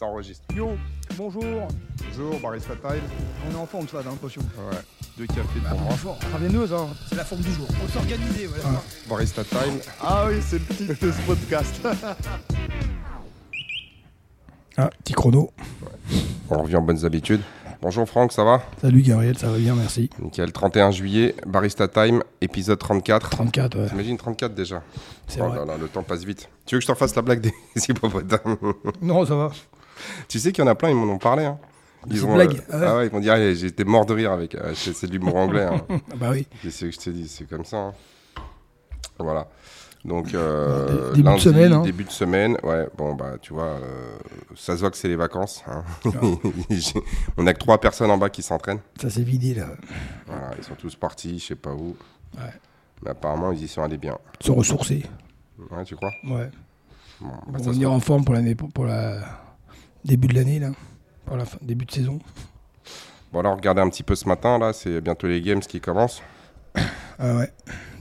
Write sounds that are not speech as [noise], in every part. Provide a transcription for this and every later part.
Ça enregistre. Yo, bonjour. Bonjour, Barista Time. On est en forme, ça, j'ai l'impression. Ouais. Deux cafés pour moi. fort. Travailleuse, hein. C'est la forme du jour. Faut s'organiser, voilà. Barista Time. Ah oui, c'est le titre de ce podcast. [laughs] Ah, petit chrono. On revient aux bonnes habitudes. Bonjour Franck, ça va? Salut Gabriel, ça va bien, merci. Nickel. 31 juillet, Barista Time, épisode 34. 34, ouais. T'imagines 34 déjà? C'est Oh vrai. là là, le temps passe vite. Tu veux que je te refasse la blague des [laughs] hippopotames non, ça va. Tu sais qu'il y en a plein, ils m'en ont parlé. Hein. Des ont, blagues, euh, ouais. Ah ouais, ils m'ont dit, allez, j'étais mort de rire avec. euh, c'est c'est de l'humour anglais. Hein. [laughs] Ah bah oui. Qu'est-ce que je t'ai dit C'est comme ça. hein. Voilà. Donc, euh, Dé- début de semaine, hein. Début de semaine, ouais. Bon, bah, tu vois, euh, ça se voit que c'est les vacances. hein. [laughs] On a que trois personnes en bas qui s'entraînent. Ça s'est vidé là. Voilà, ils sont tous partis, je sais pas où. Ouais. Mais apparemment, ils y sont allés bien. Se ressourcer. Ouais, tu crois? Ouais. Bon, bah, Pour ça se revenir en forme pour l'année, pour, pour la début de l'année là. Pour la fin, début de saison. Bon, alors, regardez un petit peu ce matin, là, c'est bientôt les games qui commencent. Ah ouais.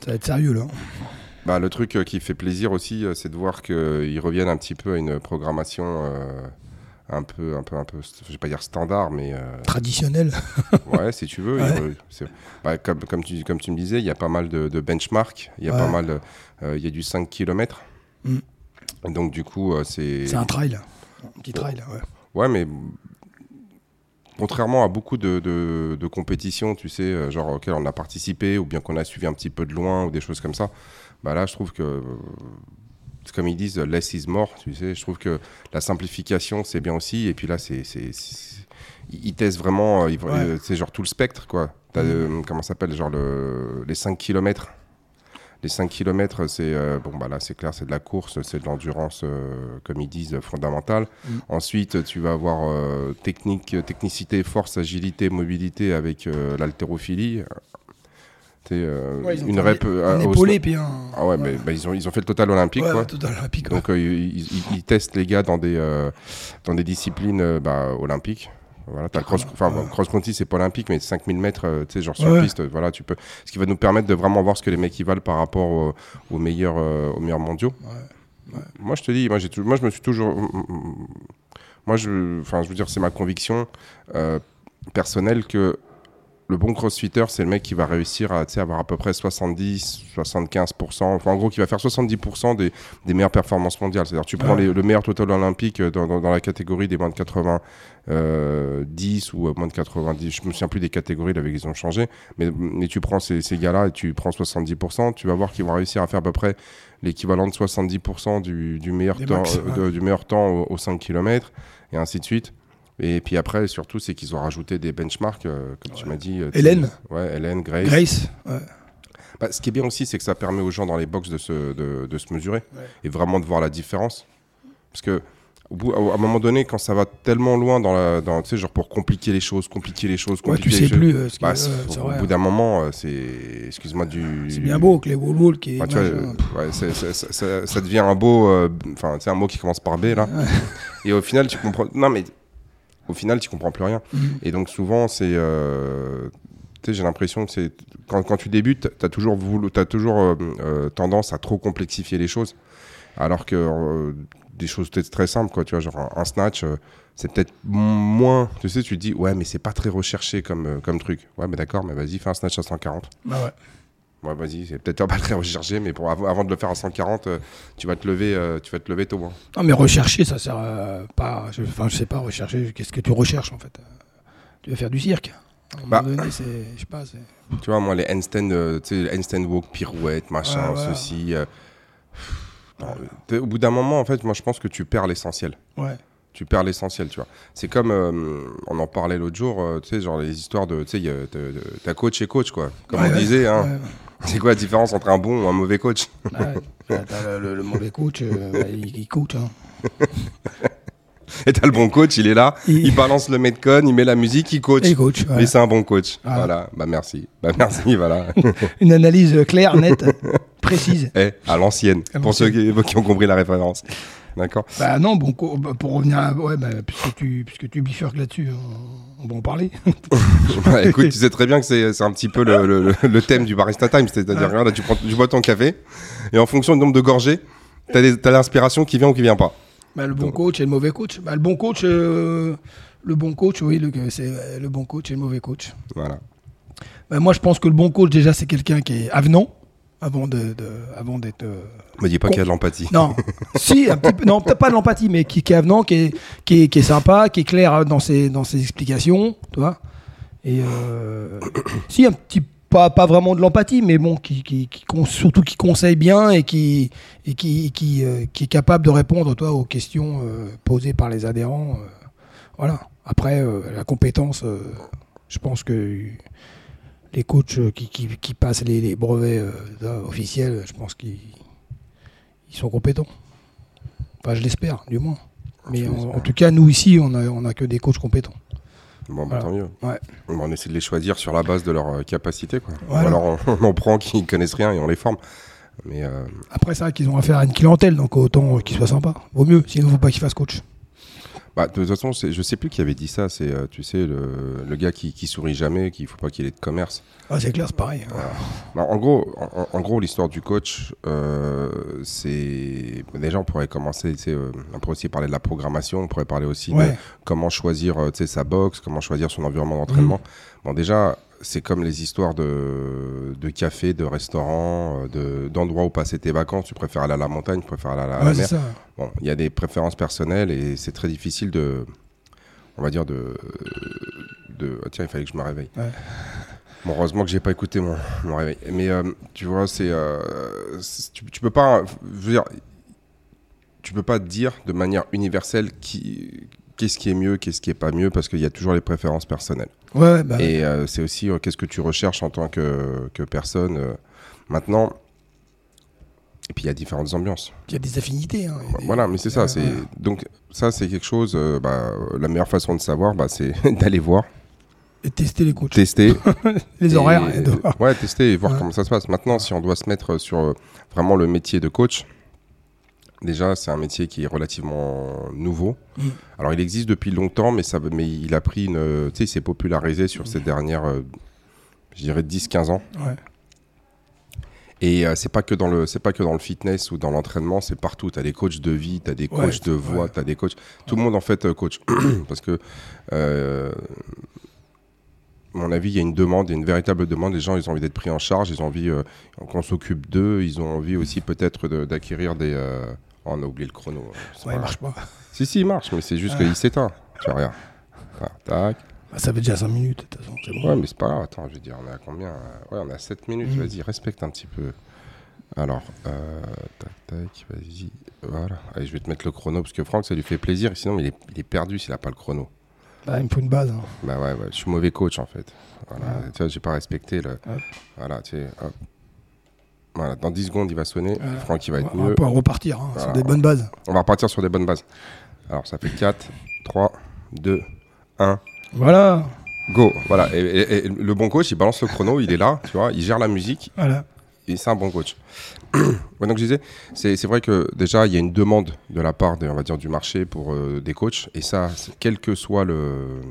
Ça va être sérieux là. Bah, le truc euh, qui fait plaisir aussi, euh, c'est de voir qu'ils reviennent un petit peu à une programmation euh, un peu, un peu, un peu, je vais pas dire standard, mais euh, Traditionnel. [laughs] ouais, si tu veux. Ouais. re- bah, comme, comme, tu, comme tu me disais, il y a pas mal de, de benchmarks, il y a Ouais. pas mal, il y a du 5 km. Mm. Donc du coup, c'est... C'est un trail. Petit trail, ouais. Ouais, mais contrairement à beaucoup de, de- de compétitions, tu sais, euh, genre auxquelles on a participé ou bien qu'on a suivi un petit peu de loin ou des choses comme ça, bah là, je trouve que, comme ils disent, less is more, tu sais. Je trouve que la simplification, c'est bien aussi. Et puis là, c'est, ils testent vraiment, euh, Ouais. euh, c'est genre tout le spectre, quoi. T'as, euh, comment ça s'appelle, genre le, les 5 km. Les 5 km, c'est euh, bon bah là c'est clair, c'est de la course, c'est de l'endurance, euh, comme ils disent, fondamentale. Mhm. Ensuite, tu vas avoir euh, technique, technicité, force, agilité, mobilité avec l'haltérophilie. Euh, Ouais, une rep un, un au épaulé puis un. Ah ouais, mais bah, ils ont ils ont fait le total olympique ouais, quoi. total olympique. Donc euh, ils, ils- ils testent les gars dans des dans dans des disciplines bah, olympiques. Voilà, le cross, enfin, cross country c'est pas olympique, mais 5000 mètres, euh, tu sais, genre sur Ouais. piste, euh, voilà, tu peux. Ce qui va nous permettre de vraiment voir ce que les mecs ils valent par rapport au- aux meilleurs euh, aux meilleurs mondiaux. Ouais. Moi, je te dis, moi, j'ai moi, je me suis toujours, moi, je, enfin, je veux dire, c'est ma conviction euh, personnelle que le bon crossfitter, c'est le mec qui va réussir à avoir à peu près 70, 75%, enfin, en gros, qui va faire 70% des, des meilleures performances mondiales. C'est-à-dire, tu prends Ouais. les- le meilleur total olympique dans, dans- dans la catégorie des moins de 80, euh, 10 ou moins de 90, je me souviens plus des catégories, là, ils ont changé, mais, mais tu prends ces, ces gars-là et tu prends 70%, tu vas voir qu'ils vont réussir à faire à peu près l'équivalent de 70% du, du meilleur temps, max, euh, de- du meilleur temps au, au 5 km, et ainsi de suite. Et puis après, surtout, c'est qu'ils ont rajouté des benchmarks, euh, comme tu m'as dit. euh, Hélène. Ouais, Hélène, Grace. Grace. Ouais. Bah, ce qui est bien aussi, c'est que ça permet aux gens dans les box de se, de, de se mesurer Ouais. et vraiment de voir la différence. Parce que au bout, à un moment donné, quand ça va tellement loin dans la, dans, tu sais, genre pour compliquer les choses, compliquer les choses, Ouais, compliquer tu les sais choses, plus euh, ce qui bah, ouais, c'est au vrai. bout d'un moment, euh, c'est, excuse-moi du. C'est bien beau que les wall qui. Bah, tu vois, euh, ouais, ça, ça devient un beau, euh, enfin, c'est un mot qui commence par B là. [laughs] Et au final, tu comprends. Non, mais au final, tu comprends plus rien. Mhm. Et donc souvent, c'est, euh, tu sais, j'ai l'impression que c'est quand, quand tu débutes, t'as toujours voulu, toujours euh, euh, tendance à trop complexifier les choses, alors que euh, des choses peut-être très simples, quoi. Tu vois, genre un, snatch. euh, c'est peut-être moins, tu sais, tu te dis, ouais, mais c'est pas très recherché comme, euh, comme truc. Ouais, mais d'accord, mais vas-y, fais un snatch à 140. Bah ouais. Ouais, vas-y, c'est peut-être pas [laughs] très recherché, mais pour, av- avant de le faire à 140, euh, tu vas te lever, euh, tu vas te lever tôt. hein. Non, mais rechercher, ça sert euh, pas. Enfin, je sais pas, rechercher. Qu'est-ce que tu recherches en fait Tu vas faire du cirque. À un Bah. moment donné, c'est. Je sais pas. Tu vois, moi, les handstand, tu sais, handstand walk, pirouette, machin, Ouais, ceci. Au bout d'un moment, en fait, moi, je pense que tu perds l'essentiel. Ouais. Tu perds l'essentiel, tu vois. C'est comme, euh, on en parlait l'autre jour, euh, tu sais, genre les histoires de, tu sais, t'as coach et coach, quoi. Comme Ouais, on disait, hein. Ouais, ouais. [laughs] C'est quoi la différence entre un bon ou un mauvais coach? [laughs] T'as le, le- le mauvais coach, euh, bah, il, il coach. Hein. [laughs] Et t'as le bon coach, il est là, Il- il balance le metcon, il met la musique, il coach. Il coach. ouais. Mais c'est un bon coach. Voilà. Voilà. Bah merci. Bah merci, voilà. Une analyse claire, nette, précise. Eh, à l'ancienne. Pour ceux qui, qui ont compris la référence. D'accord. Bah non, bon, bah, pour revenir à. Ouais, bah, puisque tu, puisque tu bifurques là-dessus, on, on va en parler. [laughs] Bah, écoute, tu sais très bien que c'est un petit peu le, le- thème du Barista Time. C'est-à-dire, regarde, là, tu, prends, tu bois ton café et en fonction du nombre de gorgées, t'as l'inspiration qui vient ou qui vient pas. Bah, le bon coach et le mauvais coach. Bah, le bon coach, euh, le bon coach, oui, c'est le bon coach et le mauvais coach. Voilà. Bah, moi, je pense que le bon coach, déjà, c'est quelqu'un qui est avenant avant de, de- avant d'être. euh, Me dis pas qu'il y a de l'empathie. Non, [laughs] si, un petit peu, non, peut-être pas de l'empathie, mais qui, qui est avenant, qui est, qui est, qui est sympa, qui est clair dans ses, dans ses explications, tu vois. Et euh, si, un petit pas, pas vraiment de l'empathie, mais bon, qui, qui, qui surtout qui conseille bien et qui, et qui, qui, euh, qui est capable de répondre toi, aux questions euh, posées par les adhérents. voilà. Après, la compétence, je pense que les coachs euh, qui, qui, qui passent les, les brevets euh, officiels, je pense qu'ils ils sont compétents. Enfin, je l'espère, du moins. Mais en, en tout cas, nous ici, on a, on a que des coachs compétents. Bon, bah, Voilà. tant mieux. Ouais. Bon, on essaie de les choisir sur la base de leur euh, capacité. Quoi. Voilà. Alors on, [laughs] on en prend qui connaissent rien et on les forme. Mais euh, Après, c'est vrai qu'ils ont affaire à une clientèle, donc autant qu'ils soient sympas. Vaut mieux, sinon, il ne faut pas qu'ils fassent coach. Bah, de toute façon, je sais plus qui avait dit ça. C'est, euh, tu sais, le, le gars qui, qui sourit jamais, qu'il faut pas qu'il ait de commerce. Ah, c'est clair, c'est pareil. Bah, en gros, en, en gros, l'histoire du coach, euh, c'est déjà on pourrait commencer. euh, on pourrait aussi parler de la programmation. On pourrait parler aussi de Ouais. comment choisir sa boxe, comment choisir son environnement d'entraînement. Bon, déjà, c'est comme les histoires de, de café, de restaurants, euh, de, d'endroits où passer tes vacances. Tu préfères aller à la montagne, tu préfères aller à la, la Ouais, c'est mer. ça. Bon, il y a des préférences personnelles et c'est très difficile de, on va dire de, de ah, tiens, il fallait que je me réveille. Ouais. Bon, heureusement que j'ai pas écouté mon, mon réveil. Mais euh, tu vois, c'est, euh, c'est- tu, tu peux pas, je veux dire, tu peux pas dire de manière universelle qui, qu'est-ce qui est mieux, qu'est-ce qui est pas mieux, parce qu'il y a toujours les préférences personnelles. Ouais, bah, Et euh, c'est aussi euh, qu'est-ce que tu recherches en tant que, que personne. euh, maintenant, et puis il y a différentes ambiances. il y a des affinités. hein, des- Voilà, mais c'est ça. C'est donc ça, c'est quelque chose. bah, la meilleure façon de savoir, bah, c'est [laughs] d'aller voir, Et tester les coachs. tester, [laughs] les et- horaires. et de- ouais, tester et voir Ouais. comment ça se passe. Maintenant, si on doit se mettre sur vraiment le métier de coach, déjà, c'est un métier qui est relativement nouveau. Mm. Alors, il existe depuis longtemps, mais ça, mais il a pris une, tu sais, il s'est popularisé sur ces dernières, euh, je dirais, 10-15 ans. Ouais. Et euh, c'est pas que dans le c'est pas que dans le fitness ou dans l'entraînement, c'est partout. Tu as des coachs de vie, tu as des Ouais, coachs de voix, ouais. tu as des coachs. Tout le monde en fait euh, coach [clears throat] parce que euh, à mon avis, il y a une demande, il y a une véritable demande. Les gens, ils ont envie d'être pris en charge, ils ont envie euh, qu'on s'occupe d'eux, ils ont envie aussi peut-être de- d'acquérir des. Oh, on a oublié le chrono. C'est Ouais, pas il marche pas. Si, si, il marche, mais c'est juste qu'il s'éteint. Tu vois, regarde. Tac. Bah, ça fait déjà 5 minutes, de toute façon. Bon. Ouais, mais c'est pas grave. Attends, je veux dire, on est à combien? Ouais, on est à 7 minutes. Mhm. Vas-y, respecte un petit peu. Alors, euh, tac, tac, vas-y. Voilà. Allez, je vais te mettre le chrono parce que Franck, ça lui fait plaisir. Sinon, il est, il est perdu s'il n'a pas le chrono. Bah, il me faut une base. hein. Bah ouais, ouais, je suis mauvais coach en fait. Voilà. Ouais. Tu vois, j'ai pas respecté le. Hop. Voilà, tu sais, hop. Voilà, dans 10 secondes, il va sonner. Ouais. Franck, il va être on va mieux. pouvoir repartir hein, sur des bonnes bases. On va repartir sur des bonnes bases. Alors, ça fait 4, 3, 2, 1. Voilà. Go. Voilà. Et, et- et le bon coach, il balance le chrono, il est là, tu vois, il gère la musique. Voilà. Et c'est un bon coach. [clears throat] Ouais, donc je disais, c'est vrai que déjà il y a une demande de la part, on va dire, du marché pour euh, des coachs, et ça, quel que soit le,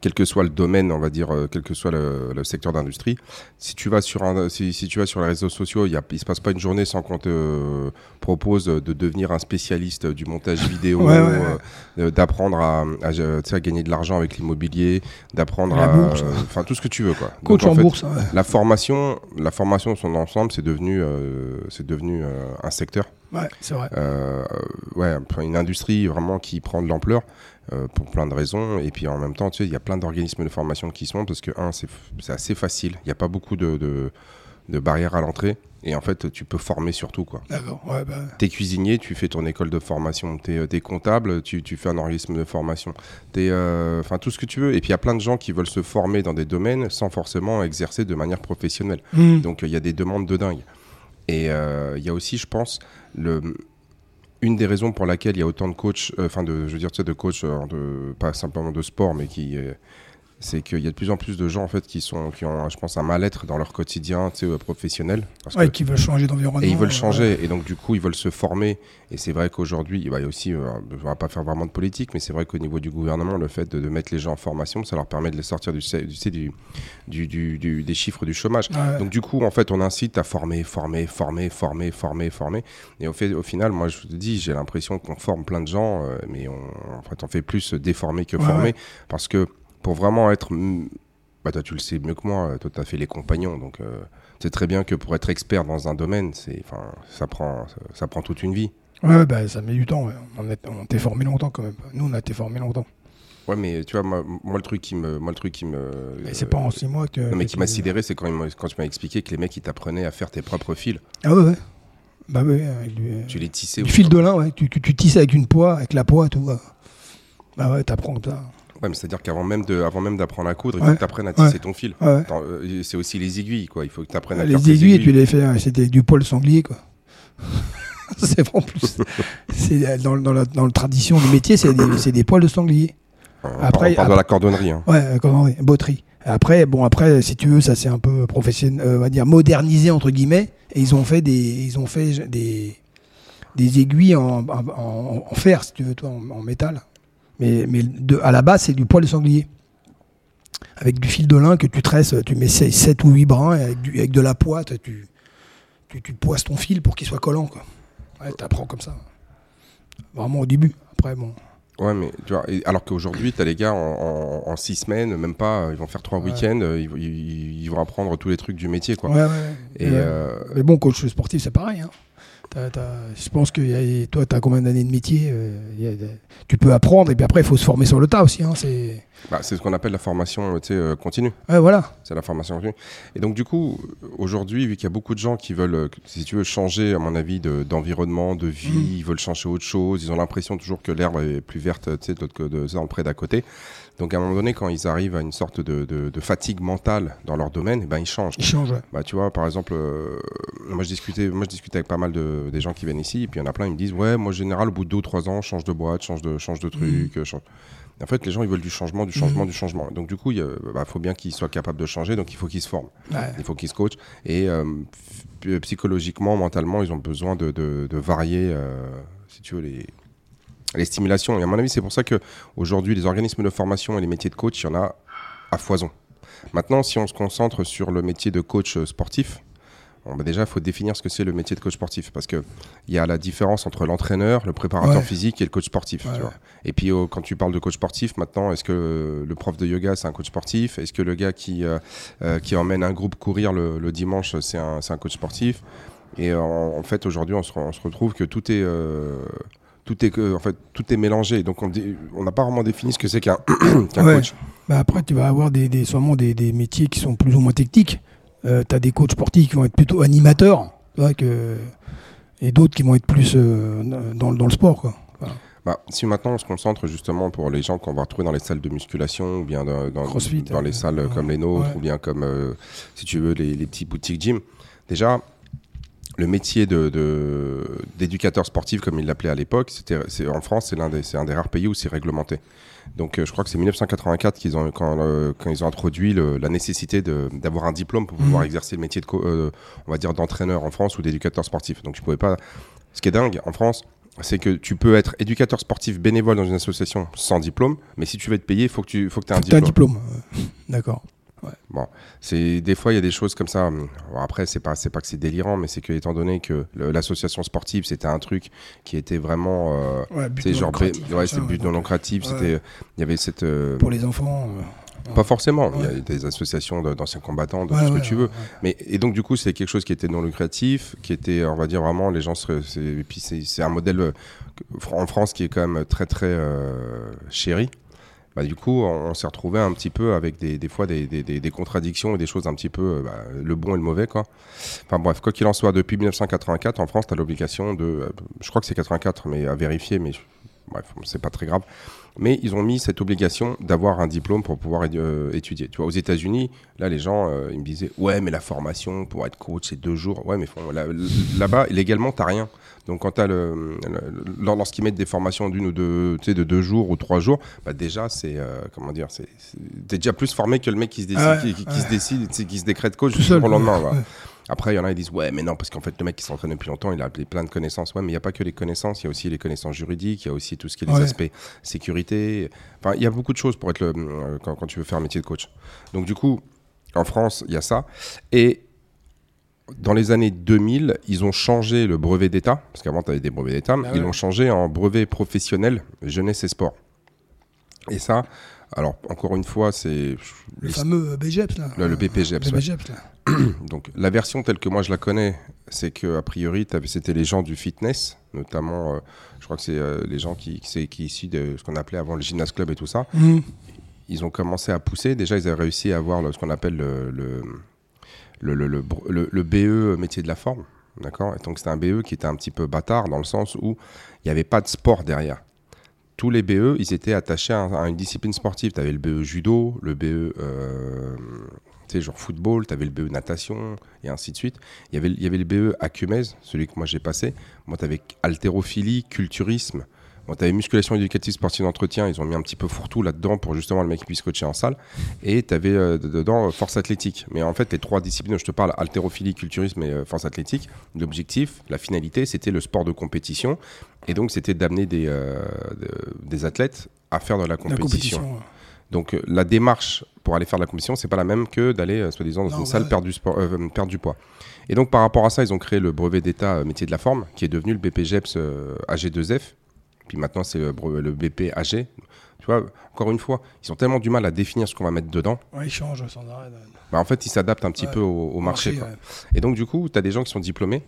quel que soit le domaine, on va dire, euh, quel que soit le, le secteur d'industrie, si tu vas sur un, si, si tu vas sur les réseaux sociaux, il il se passe pas une journée sans qu'on te euh, propose de devenir un spécialiste du montage [laughs] vidéo, Ouais, ouais, ouais. euh, d'apprendre à, à, à gagner de l'argent avec l'immobilier, d'apprendre à, bourse. enfin tout ce que tu veux quoi. Coach Donc, en fait, bourse. la formation, la formation son ensemble, c'est devenu, euh, c'est devenu euh, un secteur, Ouais, c'est vrai. euh, ouais, une industrie vraiment qui prend de l'ampleur pour plein de raisons. Et puis en même temps, tu sais, il y a plein d'organismes de formation qui sont parce que un, c'est, assez facile. Il n'y a pas beaucoup de, de, de barrières à l'entrée. Et en fait, tu peux former surtout quoi. D'accord. Ouais, bah, T'es cuisinier, tu fais ton école de formation. T'es, es comptable, tu, tu fais un organisme de formation. T'es, euh, enfin tout ce que tu veux. Et puis il y a plein de gens qui veulent se former dans des domaines sans forcément exercer de manière professionnelle. hmm. Donc il y a des demandes de dingue. Et euh, il y a aussi, je pense, le, une des raisons pour laquelle il y a autant de coachs, euh, enfin de, je veux dire, tu sais, de coachs, euh, de, pas simplement de sport, mais qui, euh, c'est qu'il y a de plus en plus de gens en fait qui sont qui ont je pense un mal-être dans leur quotidien tu sais, euh, professionnel parce Ouais, que- qui veulent changer d'environnement. et ils veulent euh, changer et donc du coup ils veulent se former et c'est vrai qu'aujourd'hui bah, il y a aussi euh, on va pas faire vraiment de politique mais c'est vrai qu'au niveau du gouvernement le fait de, de mettre les gens en formation ça leur permet de les sortir du, du, des chiffres du chômage ouais. donc du coup, en fait, on incite à former, former, former, former, former, former. Et au, fait, au final, moi, je te dis, j'ai l'impression qu'on forme plein de gens, euh, mais on, en fait, on fait plus déformer que former. Parce que pour vraiment être... Bah, toi, tu le sais mieux que moi, toi, tu as fait les compagnons. Donc, euh, c'est très bien que pour être expert dans un domaine, ça, prend, ça, ça prend toute une vie. Ouais, bah, ça met du temps. ouais. On, est- on t'est formé longtemps quand même. Nous, on a été formé longtemps. Ouais, mais tu vois, moi, moi, le truc qui me... Moi, le truc qui me Mais c'est pas en six mois que. non, mais qui m'a sidéré, c'est quand, tu m'as expliqué que les mecs, ils t'apprenaient à faire tes propres fils. Ah ouais, ouais. Bah ouais, du, Tu les tissais. du fil de lin, ouais. Tu, tu, tu tisses avec une poix, avec la poix, tout. ouais. Bah ouais, t'apprends comme ça. Ouais, mais c'est-à-dire qu'avant même de, avant même d'apprendre à coudre, il Ouais. faut que tu apprennes à tisser Ouais. ton fil. Ouais, ouais. Euh, c'est aussi les aiguilles, quoi. Il faut que tu apprennes à Les tes aiguilles, tu les fais, euh, c'était du poil sanglier, quoi. [laughs] c'est vraiment plus. c'est euh, dans, dans la dans la tradition du métier, c'est des, des poils de sanglier. On Après- parle, on parle de après- la cordonnerie. hein. Ouais, euh, dit, botterie. Après, bon, après, si tu veux, ça c'est un peu professionnel, euh, on va dire modernisé entre guillemets, et ils ont fait des, ils ont fait des, des aiguilles en, en, en- en fer, si tu veux, toi, en métal. Mais, mais de, à la base, c'est du poil de sanglier. Avec du fil de lin que tu tresses, tu mets 7 ou 8 brins, et avec, du- avec de la poix, tu, tu, tu poisses ton fil pour qu'il soit collant, quoi. Ouais, t'apprends comme ça. Vraiment au début. Après, bon. Ouais, mais tu vois, alors qu'aujourd'hui, tu as les gars en, en- en six semaines, même pas, ils vont faire trois Ouais. week-ends, euh, ils, ils- ils vont apprendre tous les trucs du métier, quoi. Ouais, ouais. Et euh, Mais bon, coach sportif, c'est pareil. hein. T'as- t'as- je pense que a- toi, tu as combien d'années de métier euh, a Tu peux apprendre et puis après, il faut se former sur le tas aussi. hein, c'est... bah, ce qu'on appelle la formation sais, euh, continue. Ouais, voilà. C'est la formation continue. Et donc, du coup, aujourd'hui, vu qu'il y a beaucoup de gens qui veulent, euh, si tu veux, changer, à mon avis, de- d'environnement, de, vie, Mhm. ils veulent changer autre chose, ils ont l'impression toujours que l'herbe est plus verte, de de, dans le pré d'à côté. Donc, à un moment donné, quand ils arrivent à une sorte de, de- de fatigue mentale dans leur domaine, eh ben, ils changent. Il change. ouais. Bah, tu vois, par exemple, euh, moi, je discutais, moi je discutais avec pas mal de des gens qui viennent ici, et puis il y en a plein, ils me disent Ouais, moi, en général, au bout de deux ou trois ans, je change de boîte, change de, change de truc. euh, change... Et En fait, les gens, ils veulent du changement, du changement, du changement. Donc, du coup, il bah, faut bien qu'ils soient capables de changer, donc il faut qu'ils se forment, Ouais. il faut qu'ils se coachent. Et euh, f- psychologiquement, mentalement, ils ont besoin de, de- de varier, euh, si tu veux, les, les stimulations. Et à mon avis, c'est pour ça que aujourd'hui, les organismes de formation et les métiers de coach, il y en a à foison. Maintenant, si on se concentre sur le métier de coach euh, sportif, bon, bah déjà, il faut définir ce que c'est le métier de coach sportif. Parce qu'il y a la différence entre l'entraîneur, le préparateur Ouais. physique et le coach sportif. Ouais, tu ouais. vois. Et puis, euh, quand tu parles de coach sportif, maintenant, est-ce que le prof de yoga, c'est un coach sportif? Est-ce que le gars qui, euh, euh, qui emmène un groupe courir le, le dimanche, c'est un, coach sportif? Et en, en fait, aujourd'hui, on se, re- on se retrouve que tout est... euh, tout est, que- en fait, tout est mélangé. Donc, on on n'a pas vraiment défini ce que c'est [clears throat] qu'un Ouais. coach. Bah, après, tu vas avoir des, des, sûrement des, des métiers qui sont plus ou moins techniques. tu as des coachs sportifs qui vont être plutôt animateurs. tu vois, que... Et d'autres qui vont être plus euh, dans, dans le sport. Quoi. Bah, si maintenant on se concentre justement pour les gens qu'on va retrouver dans les salles de musculation ou bien dans, dans, Crossfit, dans les euh, salles ouais. comme les nôtres Ouais. ou bien comme, euh, si tu veux, les, les petits boutiques gym, déjà, le métier de- de- d'éducateur sportif, comme il l'appelait à l'époque, en France, c'est, l'un des, un des rares pays où c'est réglementé. Donc euh, je crois que c'est 1984 qu'ils ont, quand, euh, quand ils ont introduit le- la nécessité de- d'avoir un diplôme pour pouvoir Mhm. exercer le métier de, euh, on va dire, d'entraîneur en France ou d'éducateur sportif. Donc tu pouvais pas... Ce qui est dingue en France, c'est que tu peux être éducateur sportif bénévole dans une association sans diplôme, mais si tu veux être payé, il faut que tu faut que aies un Tu as un diplôme. diplôme. D'accord. C'est des fois il y a des choses comme ça. bon, après c'est pas c'est pas que c'est délirant, mais c'est que étant donné que l'association sportive c'était un truc qui était vraiment euh, Ouais, but c'est genre ouais, c'est but non lucratif, c'était il y avait cette euh, Pour les enfants. euh, pas forcément, il y a des associations d'anciens combattants, de ouais, tout ce ouais, que tu veux. Mais et donc du coup c'est quelque chose qui était non lucratif, qui était on va dire vraiment les gens et puis c'est un modèle euh, en France qui est quand même très très euh, chéri. Bah, du coup on, s'est retrouvé un petit peu avec des, fois des, contradictions et des choses un petit peu euh, bah, le bon et le mauvais quoi. Enfin bref quoi qu'il en soit depuis 1984 en France tu as l'obligation de euh, je crois que c'est 84 mais à vérifier mais bref, c'est pas très grave. Mais ils ont mis cette obligation d'avoir un diplôme pour pouvoir euh, étudier. Tu vois, aux États-Unis, là, les gens, ils me disaient, ouais, mais la formation pour être coach, c'est deux jours. Ouais, mais là-bas, légalement, t'as rien. Donc, quand t'as le, lorsqu'ils mettent des formations d'une ou deux, tu sais, de deux jours ou trois jours, bah déjà, c'est, euh, comment dire, c'est, t'es déjà plus formé que le mec qui se décide, qui, se décide, qui se décrète coach du jour au lendemain. Après, il y en a qui disent Ouais, mais non, parce qu'en fait, le mec qui s'entraîne depuis longtemps, il a plein de connaissances. Ouais, mais il n'y a pas que les connaissances, il y a aussi les connaissances juridiques, il y a aussi tout ce qui est les aspects sécurité. Enfin, il y a beaucoup de choses pour être le, euh, quand, tu veux faire un métier de coach. Donc, du coup, en France, il y a ça. Et dans les années 2000, ils ont changé le brevet d'État, parce qu'avant, tu avais des brevets d'État, bah ils l'ont changé en brevet professionnel jeunesse et sport. Et ça, alors, encore une fois, c'est. Le fameux BGEPS, là. Le, BPGEPS. là. [clears throat] Donc, la version telle que moi je la connais, c'est que a priori, c'était les gens du fitness, notamment, euh, je crois que c'est euh, les gens qui, qui, qui issus de ce qu'on appelait avant le gymnase club et tout ça. Mhm. Ils ont commencé à pousser. Déjà, ils avaient réussi à avoir ce qu'on appelle le, le, le, BE e, métier de la forme. D'accord? Donc, c'était un BE qui était un petit peu bâtard dans le sens où il n'y avait pas de sport derrière tous les BE, ils étaient attachés à, une discipline sportive. Tu avais le BE judo, le BE euh, genre football, tu avais le BE natation, et ainsi de suite. Il y avait, il y avait le BE Acumez, celui que moi j'ai passé. Moi, tu avais haltérophilie, culturisme, Bon, tu avais musculation éducative sportive d'entretien, ils ont mis un petit peu fourre-tout là-dedans pour justement le mec puisse coacher en salle. Et tu avais euh, dedans euh, force athlétique. Mais en fait, les trois disciplines, je te parle, haltérophilie, culturisme et euh, force athlétique, l'objectif, la finalité, c'était le sport de compétition. Et donc, c'était d'amener des, des athlètes à faire de la compétition. Donc, la démarche pour aller faire de la compétition, c'est pas la même que d'aller, soi-disant, dans une salle perdre, du sport, perdre du poids. Et donc, par rapport à ça, ils ont créé le brevet d'État métier de la forme, qui est devenu le BPGEPS AG2F, puis maintenant c'est le, BP AG. Tu vois, encore une fois, ils ont tellement du mal à définir ce qu'on va mettre dedans. Ouais, ils changent sans arrêt. Bah, en fait, ils s'adaptent un petit peu au, marché. Et donc, du coup, tu as des gens qui sont diplômés.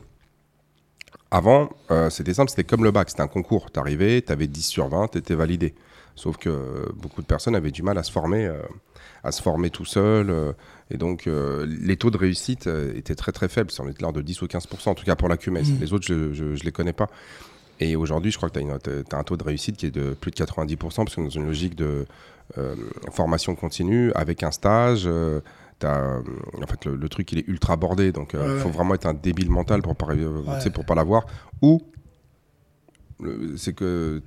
Avant, euh, c'était simple, c'était comme le bac, c'était un concours. Tu arrivais, tu avais 10 sur 20, tu étais validé. Sauf que beaucoup de personnes avaient du mal à se former, euh, à se former tout seul. Euh, et donc, les taux de réussite étaient très très faibles. En était l'ordre de 10 ou 15%, en tout cas pour la QMS. Mmh. Les autres, je ne les connais pas. Et aujourd'hui, je crois que tu as, un taux de réussite qui est de plus de 90%, parce que dans une logique de euh, formation continue, avec un stage, euh, as, en fait, le, truc, il est ultra bordé. Donc, il euh, faut vraiment être un débile mental pour ne pour pas l'avoir. Ou, c'est que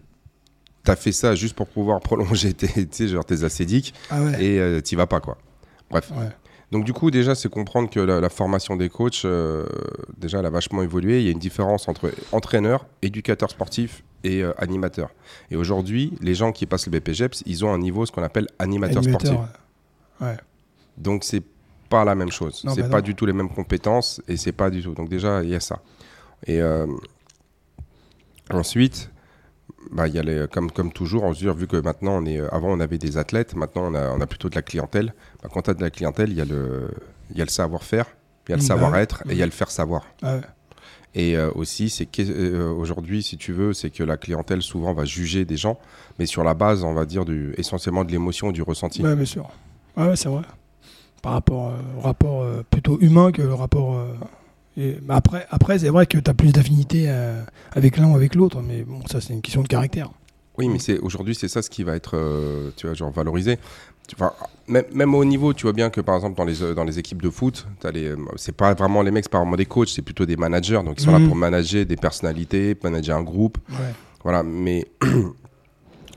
tu as fait ça juste pour pouvoir [laughs] prolonger tes, genre tes acédiques ah et tu vas pas, quoi. Bref. Donc du coup, déjà, c'est comprendre que la, formation des coachs, euh, déjà, elle a vachement évolué. Il y a une différence entre entraîneur, éducateur sportif et euh, animateur. Et aujourd'hui, les gens qui passent le BPGEPS, ils ont un niveau, ce qu'on appelle animateur, sportif. Ouais. Donc c'est pas la même chose. C'est bah pas du tout les mêmes compétences et c'est pas du tout. Donc déjà, il y a ça. Et euh, ensuite, bah, y a les, comme, comme toujours, on se dit, vu que maintenant, on est, euh, avant on avait des athlètes, maintenant on a, on a plutôt de la clientèle. Bah, quand tu as de la clientèle, il y a le, y a le savoir-faire, il y a le mmh, savoir-être et il y a le faire savoir. Ah et euh, aussi, c'est qu'aujourd'hui, si tu veux, c'est que la clientèle souvent va juger des gens, mais sur la base, on va dire, du, essentiellement de l'émotion et du ressenti. Oui, bien sûr. Ouais, c'est vrai. Par rapport euh, au rapport plutôt humain que le rapport après, après c'est vrai que tu as plus d'affinité euh, avec l'un ou avec l'autre, mais bon, ça, c'est une question de caractère. Oui, mais c'est aujourd'hui, c'est ça ce qui va être, euh, tu vois, genre valorisé. Enfin, même, même, au niveau, tu vois bien que par exemple dans les, euh, dans les équipes de foot, c'est pas vraiment les mecs, c'est pas vraiment des coachs, c'est plutôt des managers. Donc ils sont là mhm. pour manager des personnalités, manager un groupe. Voilà, mais [clears throat]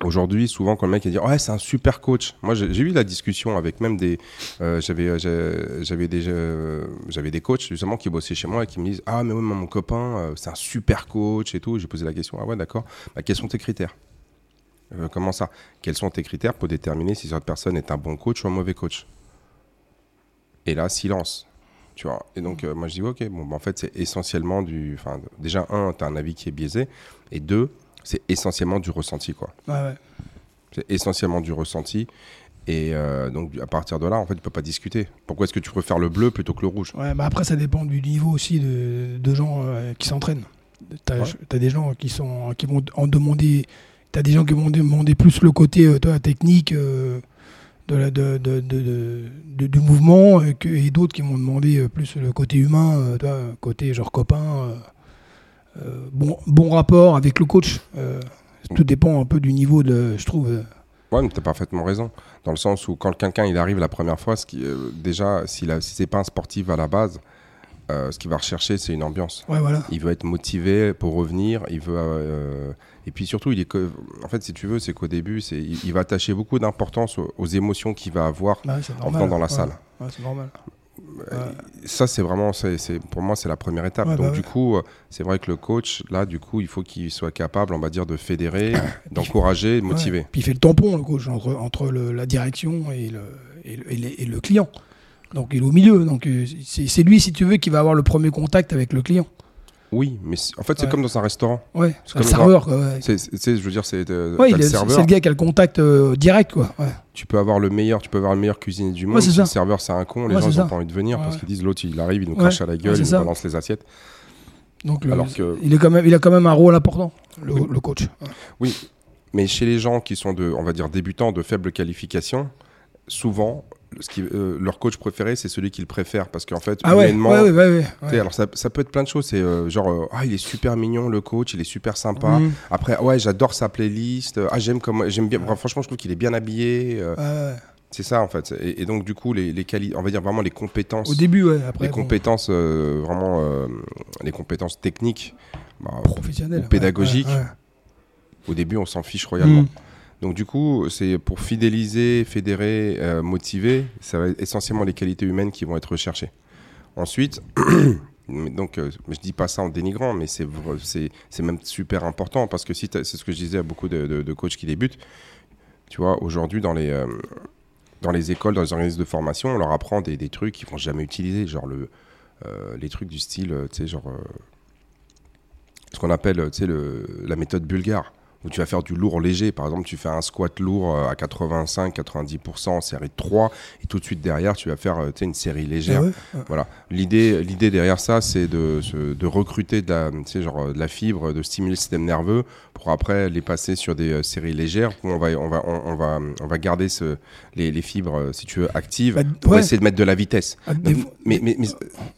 Aujourd'hui, souvent, quand le mec dit ouais, c'est un super coach. Moi, j'ai eu la discussion avec même des, euh, j'avais, euh, des, euh, j'avais des coachs justement qui bossaient chez moi et qui me disent ah mais ouais, mon copain, c'est un super coach et tout. J'ai posé la question ah ouais, d'accord. Bah, quels sont tes critères? Comment ça? Quels sont tes critères pour déterminer si cette personne est un bon coach ou un mauvais coach? Et là, silence. Tu vois? Et donc, moi, je dis ok, bon, bah, en fait, c'est essentiellement du, enfin, déjà un, as un avis qui est biaisé, et deux c'est essentiellement du ressenti, quoi. C'est essentiellement du ressenti. Et euh, donc, à partir de là, en fait, tu peux pas discuter. Pourquoi est-ce que tu préfères le bleu plutôt que le rouge? Ouais, après, ça dépend du niveau aussi de, gens euh, qui s'entraînent. Tu as, des gens qui, sont, qui vont en demander. Tu as des gens qui vont demander plus le côté euh, technique de la, de, du mouvement et d'autres qui vont demander plus le côté humain, côté genre copain. Euh, bon, bon rapport avec le coach. Euh, Tout dépend un peu du niveau de, je trouve. euh, Ouais, mais t'as parfaitement raison. Dans le sens où quand quelqu'un il arrive la première fois, ce qui, euh, déjà, si c'est pas un sportif à la base, euh, ce qu'il va rechercher, c'est une ambiance. Ouais, voilà. Il veut être motivé pour revenir. Il veut, euh, et puis surtout, il est que, en fait, si tu veux, c'est qu'au début, c'est, il, il va attacher beaucoup d'importance aux, aux émotions qu'il va avoir. Ouais, c'est En venant dans la Ouais. salle. Ouais, c'est normal. Ça, c'est vraiment, c'est, pour moi, c'est la première étape. Ouais, Donc bah du coup, euh, c'est vrai que le coach, là, du coup, il faut qu'il soit capable, on va dire, de fédérer, [coughs] d'encourager, de motiver. Puis il fait le tampon, le coach, entre, entre le- la direction et le, et, le, et les- et le client. Donc il est au milieu. Donc euh, c'est c'est lui, si tu veux, qui va avoir le premier contact avec le client. Oui, mais en fait, c'est Ouais. comme dans un restaurant. Ouais, c'est comme le serveur. Quoi, ouais. C'est, je veux dire, c'est, euh, Ouais, le est- c'est serveur. le gars qui a le contact euh, direct, quoi. Tu peux avoir le meilleur, tu peux avoir le meilleur cuisinier du monde. Si le serveur c'est un con, les gens ils ont ça. pas envie de venir parce qu'ils disent l'autre il arrive, il nous crache à la gueule, il nous balance les assiettes. Donc le- Alors que- il, est quand même, il a quand même un rôle important, le, Oui. le coach. Mais chez les gens qui sont de, on va dire débutants de faible qualification, souvent ce qui, euh, leur coach préféré c'est celui qu'ils préfèrent parce qu'en fait Ah ouais, humainement, ouais, ouais, alors ça, ça peut être plein de choses. C'est euh, genre, euh, ah, il est super mignon, le coach, il est super sympa. Mhm. Après, ouais, j'adore sa playlist. Ah, j'aime comme, j'aime bien. Franchement, je trouve qu'il est bien habillé. euh, c'est ça, en fait. Et, et donc, du coup, les, les quali- on va dire vraiment les compétences. Au début, ouais. Après, les bon, compétences, euh, vraiment, euh, les compétences techniques. bah, professionnel. ou ouais, pédagogiques. au début, on s'en fiche royalement. Mhm. Donc, du coup, c'est pour fidéliser, fédérer, euh, motiver. Ça va être essentiellement les qualités humaines qui vont être recherchées. Ensuite, [clears throat] donc, euh, je dis pas ça en dénigrant, mais c'est même super important parce que si c'est ce que je disais à beaucoup de, de- coachs qui débutent. Tu vois, aujourd'hui, dans les, euh, dans les écoles, dans les organismes de formation, on leur apprend des, des trucs qu'ils vont jamais utiliser, genre le, euh, les trucs du style, tu sais, genre ce qu'on appelle, tu sais, la méthode bulgare, où tu vas faire du lourd léger. Par exemple, tu fais un squat lourd euh, à 85-90% en série de 3, et tout de suite derrière, tu vas faire, euh, tu sais, une série légère. Ouais. Voilà. L'idée, l'idée derrière ça, c'est de, de recruter de la, tu sais, genre, euh, de la fibre, de stimuler le système nerveux pour après les passer sur des séries légères où on va, on va, on, on va, on va garder ce, les, les fibres, si tu veux, actives Bah, pour ouais. essayer de mettre de la vitesse. Ah, Donc, mais mais, mais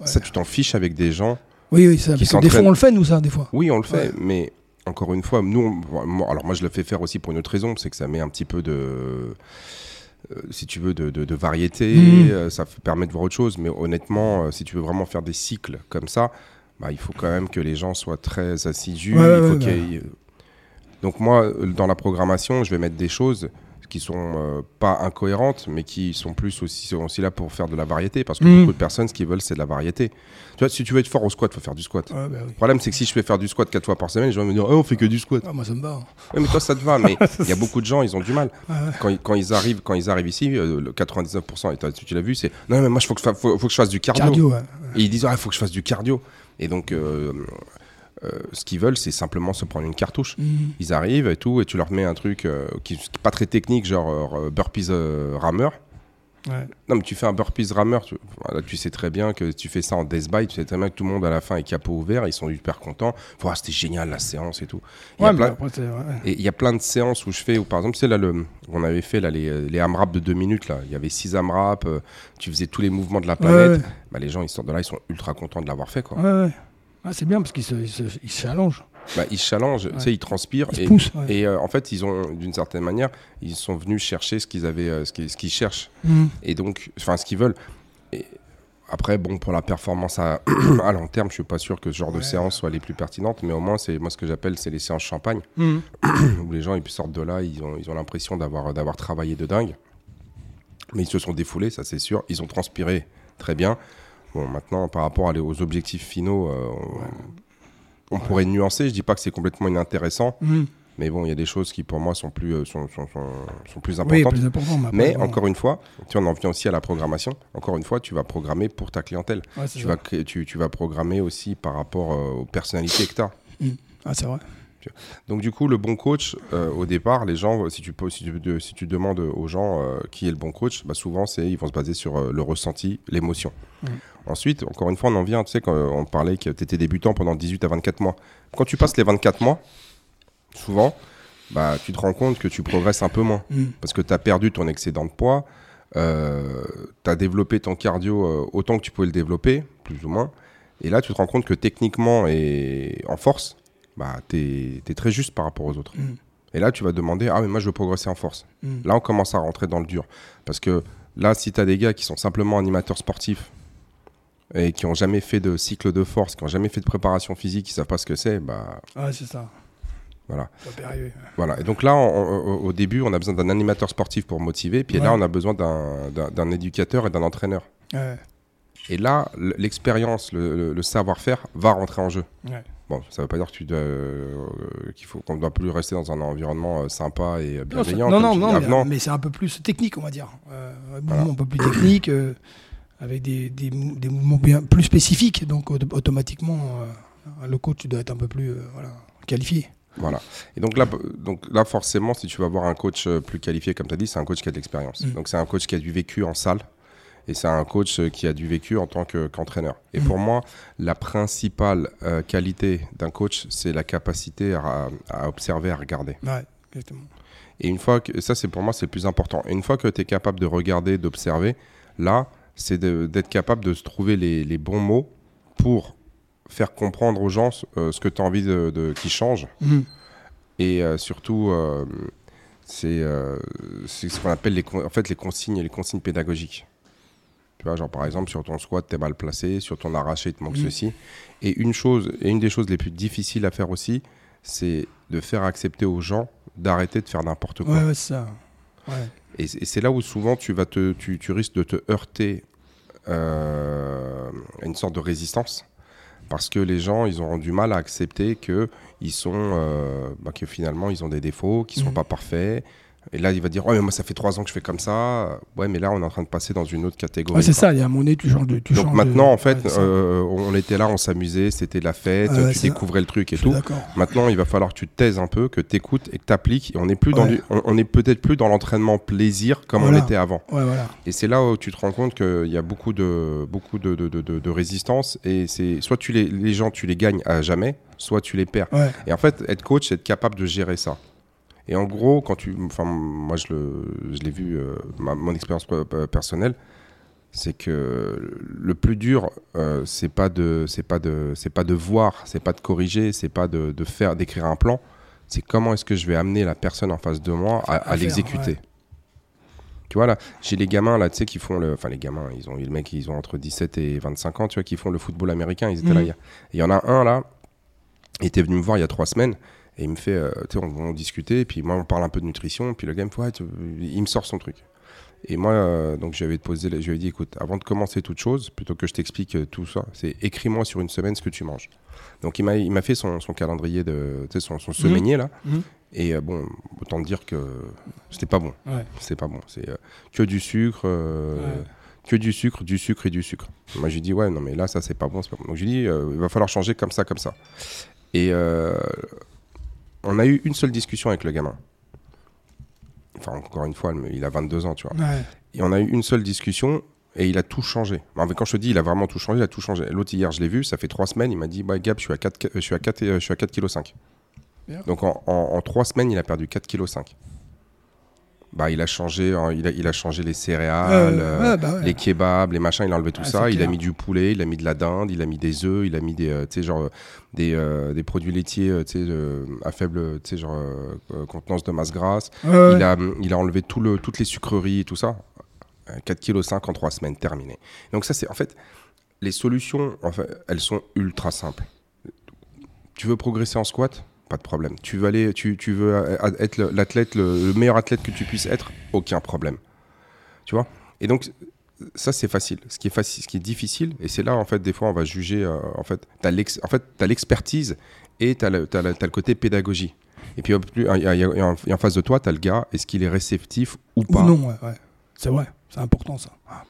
ça, tu t'en fiches avec des gens. Oui, oui, ça, qui parce que des fois, on le fait, nous, ça, des fois. Oui, on le fait, mais encore une fois, nous, on- alors moi, je le fais faire aussi pour une autre raison, c'est que ça met un petit peu de. euh, si tu veux, de, de- de variété, Mhm. euh, ça permet de voir autre chose. Mais honnêtement, euh, si tu veux vraiment faire des cycles comme ça, bah, il faut quand même que les gens soient très assidus. Ouais, il faut ouais, qu'il y ait- Donc moi, dans la programmation, je vais mettre des choses qui sont euh, pas incohérentes, mais qui sont plus aussi, sont aussi là pour faire de la variété. Parce que Mhm. beaucoup de personnes, ce qu'ils veulent, c'est de la variété. Tu vois, si tu veux être fort au squat, il faut faire du squat. Ouais, bah oui. Le problème, c'est que si je fais faire du squat quatre fois par semaine, les gens vont me dire Ah, on fait que du squat. Ah, moi, ça me va. hein. Ouais, mais toi, ça te va. Mais [laughs] il y a beaucoup de gens, ils ont du mal. Ouais. Quand, ils- quand ils, arrivent, quand ils arrivent ici, euh, le 99%, et t'as- tu l'as vu, c'est Non, mais moi, il faut, que je fa- faut, faut que je fasse du cardio. Et ils disent Ah, il faut que je fasse du cardio. Et donc, euh, euh, ce qu'ils veulent, c'est simplement se prendre une cartouche. Mhm. Ils arrivent et tout, et tu leur mets un truc euh, qui n'est pas très technique, genre euh, burpees rameur. Ouais. Non, mais tu fais un burpees rameur, tu, voilà, tu sais très bien que tu fais ça en death by, tu sais très bien que tout le monde à la fin est capot ouvert, ils sont hyper contents. Faut, ah, c'était génial la séance et tout. Il y a Ouais, plein- après, c'est- ouais. et il y a plein de séances où je fais, où par exemple, tu sais, là, le, on avait fait là, les, les AMRAP de deux minutes, là. Il y avait six AMRAP, tu faisais tous les mouvements de la planète. Bah, les gens, ils sortent de là, ils sont ultra contents de l'avoir fait, quoi. Ouais, ouais. Ah, c'est bien parce qu'ils se, ils se, ils se challengent. Bah, ils se challengent, tu sais, ils transpirent. Ils et poussent, ouais. et, euh, en fait, ils ont, d'une certaine manière, ils sont venus chercher ce qu'ils avaient, euh, ce qu'ils cherchent. Mhm. Et donc, enfin, ce qu'ils veulent. Et après, bon, pour la performance à, [clears throat] à long terme, je suis pas sûr que ce genre de Ouais. séances soient les plus pertinentes, mais au moins, c'est moi ce que j'appelle, c'est les séances champagne. Mhm. [clears throat] où les gens ils sortent de là, ils ont ils ont l'impression d'avoir d'avoir travaillé de dingue. Mais ils se sont défoulés, ça c'est sûr. Ils ont transpiré très bien. Bon, maintenant, par rapport aux objectifs finaux, euh, on, on pourrait nuancer. Je dis pas que c'est complètement inintéressant, Mhm. mais bon, il y a des choses qui pour moi sont plus euh, sont, sont, sont, plus Oui, importantes. plus important. mais bon. encore une fois, tu en en vient aussi à la programmation. Encore une fois, tu vas programmer pour ta clientèle. Ouais, Tu ça. vas, tu, tu vas programmer aussi par rapport euh, aux personnalités que tu as. Ah, c'est vrai. Donc du coup, le bon coach, euh, au départ, les gens, si tu, poses- si tu, de- si tu demandes aux gens euh, qui est le bon coach, bah, souvent c'est ils vont se baser sur euh, le ressenti, l'émotion. Ensuite, encore une fois, on en vient, tu sais, quand on parlait que tu étais débutant pendant 18 à 24 mois. Quand tu passes les 24 mois, souvent, bah, tu te rends compte que tu progresses un peu moins. Mhm. Parce que tu as perdu ton excédent de poids, tu as développé ton cardio autant que tu pouvais le développer, plus ou moins. Et là, tu te rends compte que techniquement et en force, bah, tu es, très juste par rapport aux autres. Mhm. Et là, tu vas demander, ah mais moi je veux progresser en force. Mm. Là, on commence à rentrer dans le dur. Parce que là, si tu as des gars qui sont simplement animateurs sportifs et qui ont jamais fait de cycle de force, qui ont jamais fait de préparation physique, qui savent pas ce que c'est, bah Ouais, c'est ça. voilà. Voilà. Et donc là, on- on- au début, on a besoin d'un animateur sportif pour motiver, puis là, on a besoin d'un- éducateur et d'un entraîneur. Ouais. Et là, l'expérience, le, le- le savoir-faire va rentrer en jeu. Ouais. Bon, ça veut pas dire que tu dois, euh, qu'il faut qu'on ne doit plus rester dans un environnement euh, sympa et euh, Non, bienveillant. non, non, tu dis, non, mais, c'est un peu plus technique, on va dire. Un Voilà. mouvement un peu plus technique, avec des, des, mou- des mouvements bien plus spécifiques. Donc, auto- automatiquement, euh, le coach doit être un peu plus voilà, qualifié. Voilà. Et donc là, donc là, forcément, si tu vas voir un coach plus qualifié, comme tu as dit, c'est un coach qui a de l'expérience. Mm. Donc c'est un coach qui a du vécu en salle et c'est un coach euh, qui a du vécu en tant que- qu'entraîneur. et pour moi, la principale euh, qualité d'un coach, c'est la capacité à, à observer, à regarder. Ouais, exactement. Et une fois que ça, c'est pour moi, c'est le plus important. Et une fois que tu es capable de regarder, d'observer, là, c'est d'être capable de se trouver les, les bons mots pour faire comprendre aux gens euh, ce que tu as envie de, de- qu'ils changent. Mhm. Et euh, surtout, euh, c'est ce qu'on appelle les, en fait, les consignes, les consignes pédagogiques. Tu vois, genre par exemple, sur ton squat, t'es mal placé, sur ton arraché, il te manque Mhm. ceci. Et une chose, et une des choses les plus difficiles à faire aussi, c'est de faire accepter aux gens d'arrêter de faire n'importe quoi. Ouais, ça. Ouais. Et c'est et c'est là où souvent tu, vas te, tu, tu risques de te heurter euh, à une sorte de résistance. Parce que les gens, ils auront du mal à accepter que, ils sont, euh, bah, que finalement, ils ont des défauts, qu'ils ne sont Mhm. pas parfaits. Et là, il va dire, ouais, mais moi, ça fait trois ans que je fais comme ça. Ouais, mais là, on est en train de passer dans une autre catégorie. Ouais, c'est ça, il y a un moment donné, tu changes de. Tu Donc changes maintenant, de- en fait, ouais, euh, on était là, on s'amusait, c'était la fête, ouais, tu découvrais le truc et tout. Maintenant, il va falloir que tu te taises un peu, que tu écoutes et que tu appliques. Et on n'est plus dans du- on, on est peut-être plus dans l'entraînement plaisir comme Voilà. on était avant. Ouais, voilà. Et c'est là où tu te rends compte qu'il y a beaucoup de, beaucoup de, de, de- résistance. Et c'est soit tu les, les gens, tu les gagnes à jamais, soit tu les perds. Et en fait, être coach, c'est être capable de gérer ça. Et en gros, quand tu, enfin, moi je le, je l'ai vu, euh, ma- mon expérience pe- personnelle, c'est que le plus dur, euh, c'est pas de, c'est pas de, c'est pas de voir, c'est pas de corriger, c'est pas de, de faire, d'écrire un plan. C'est comment est-ce que je vais amener la personne en face de moi à, l'exécuter. ouais. Tu vois là, j'ai les gamins là, tu sais, qui font le, enfin les gamins, ils ont, les mecs, ils ont entre 17 et 25 ans, tu vois, qui font le football américain. Ils étaient Mhm. là hier. Et Il y en a un là, il était venu me voir il y a trois semaines. Et il me fait, euh, tu sais, on, on discutait, et puis moi on parle un peu de nutrition, puis le gars me fait, ouais, tu- il me sort son truc. Et moi, euh, donc je lui avais posé, je lui avais dit, écoute, avant de commencer toute chose, plutôt que je t'explique euh, tout ça, c'est écris-moi sur une semaine ce que tu manges. Donc il m'a, il m'a fait son, son calendrier de, tu sais, son, son semainier là. Mhm. Et euh, bon, autant te dire que c'était pas bon. Ouais. C'était pas bon. C'est que du sucre, Ouais. que du sucre, du sucre et du sucre. Moi, je lui dis, ouais, non, mais là, ça, c'est pas bon. c'est Pas bon. Donc, je lui dis, euh, il va falloir changer comme ça, comme ça. Et euh, on a eu une seule discussion avec le gamin. Enfin, encore une fois, il a 22 ans, tu vois. Ouais. Et on a eu une seule discussion et il a tout changé. Enfin, quand je te dis, il a vraiment tout changé, il a tout changé. L'autre, hier, je l'ai vu, ça fait trois semaines, il m'a dit, ouais, Gab, je suis à 4, je suis à 4, je suis à 4 kg 5. Bien. Donc, en, en, en trois semaines, il a perdu 4 kg 5. Bah, il a changé, hein, il a, il a changé les céréales, Euh, euh, ouais, bah ouais. les kebabs, les machins, il a enlevé tout Ah, ça. Il a mis du poulet, il a mis de la dinde, il a mis des œufs, il a mis des, euh, genre, euh, des, euh, des produits laitiers, à faible, genre, contenance de masse grasse. Ouais. Il, a, il a enlevé tout le, toutes les sucreries et tout ça. 4 kg 5 en 3 semaines, terminé. Donc ça, c'est en fait, les solutions, en fait, elles sont ultra simples. Tu veux progresser en squat? Pas de problème. Tu veux, aller, tu, tu veux euh, être le- l'athlète, le, le meilleur athlète que tu puisses être? Aucun problème. Tu vois? Et donc, ça, c'est facile. Ce qui est, facile, ce qui est difficile, et c'est là, en fait, des fois, on va juger, euh, en fait, tu as l'expertise et tu as, le t'as le- t'as le côté pédagogie. Et puis, il y a- il y en et en face de toi, tu as le gars, est-ce qu'il est réceptif ou Ou pas? non, ouais, ouais. C'est vrai, c'est important ça. Ah.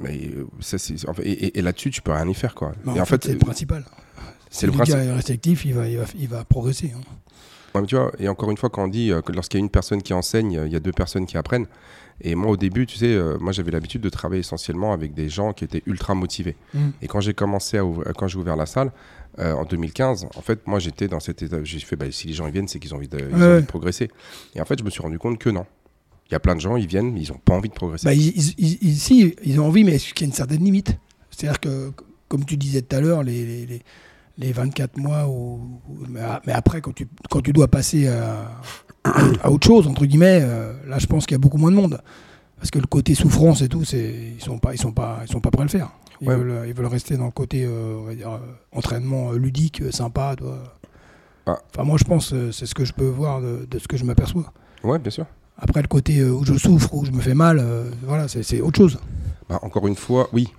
Mais euh, ça, c'est- en fait, et, et- et là-dessus, tu peux rien y faire, quoi. Non, et en, fait, c'est euh, le principal. C'est le Si principe. gars est réceptif, il va, il va, il va progresser. hein. Ouais, mais tu vois, et encore une fois, quand on dit euh, que lorsqu'il y a une personne qui enseigne, euh, il y a deux personnes qui apprennent. Et moi, au début, tu sais, euh, moi, j'avais l'habitude de travailler essentiellement avec des gens qui étaient ultra motivés. Mm. Et quand j'ai commencé à ouvrir, quand j'ai ouvert la salle euh, en 2015, en fait, moi, j'étais dans cet état. J'ai fait, bah, si les gens ils viennent, c'est qu'ils ont envie de, ils ont Ouais, envie ouais. de progresser. Et en fait, je me suis rendu compte que non. Il y a plein de gens, ils viennent, mais ils n'ont pas envie de progresser. Bah, ils, ils- ils- ils- si, ils ont envie, mais est-ce qu'il y a une certaine limite? C'est-à-dire que, comme tu disais tout à l'heure, les, les, les- les 24 mois. Ou, mais, mais après, quand tu, quand tu dois passer à, à autre chose, entre guillemets, euh, là, je pense qu'il y a beaucoup moins de monde. Parce que le côté souffrance et tout, c'est, ils sont pas, ils sont pas, ils sont pas prêts à le faire. Ils, Ouais. veulent, ils veulent rester dans le côté, euh, on va dire, euh, entraînement euh, ludique, euh, sympa. toi. Ah. Enfin, moi, je pense, euh, c'est ce que je peux voir de, de ce que je m'aperçois. Ouais, bien sûr. Après, le côté euh, où je souffre, où je me fais mal, euh, voilà, c'est, c'est autre chose. Bah, encore une fois, oui.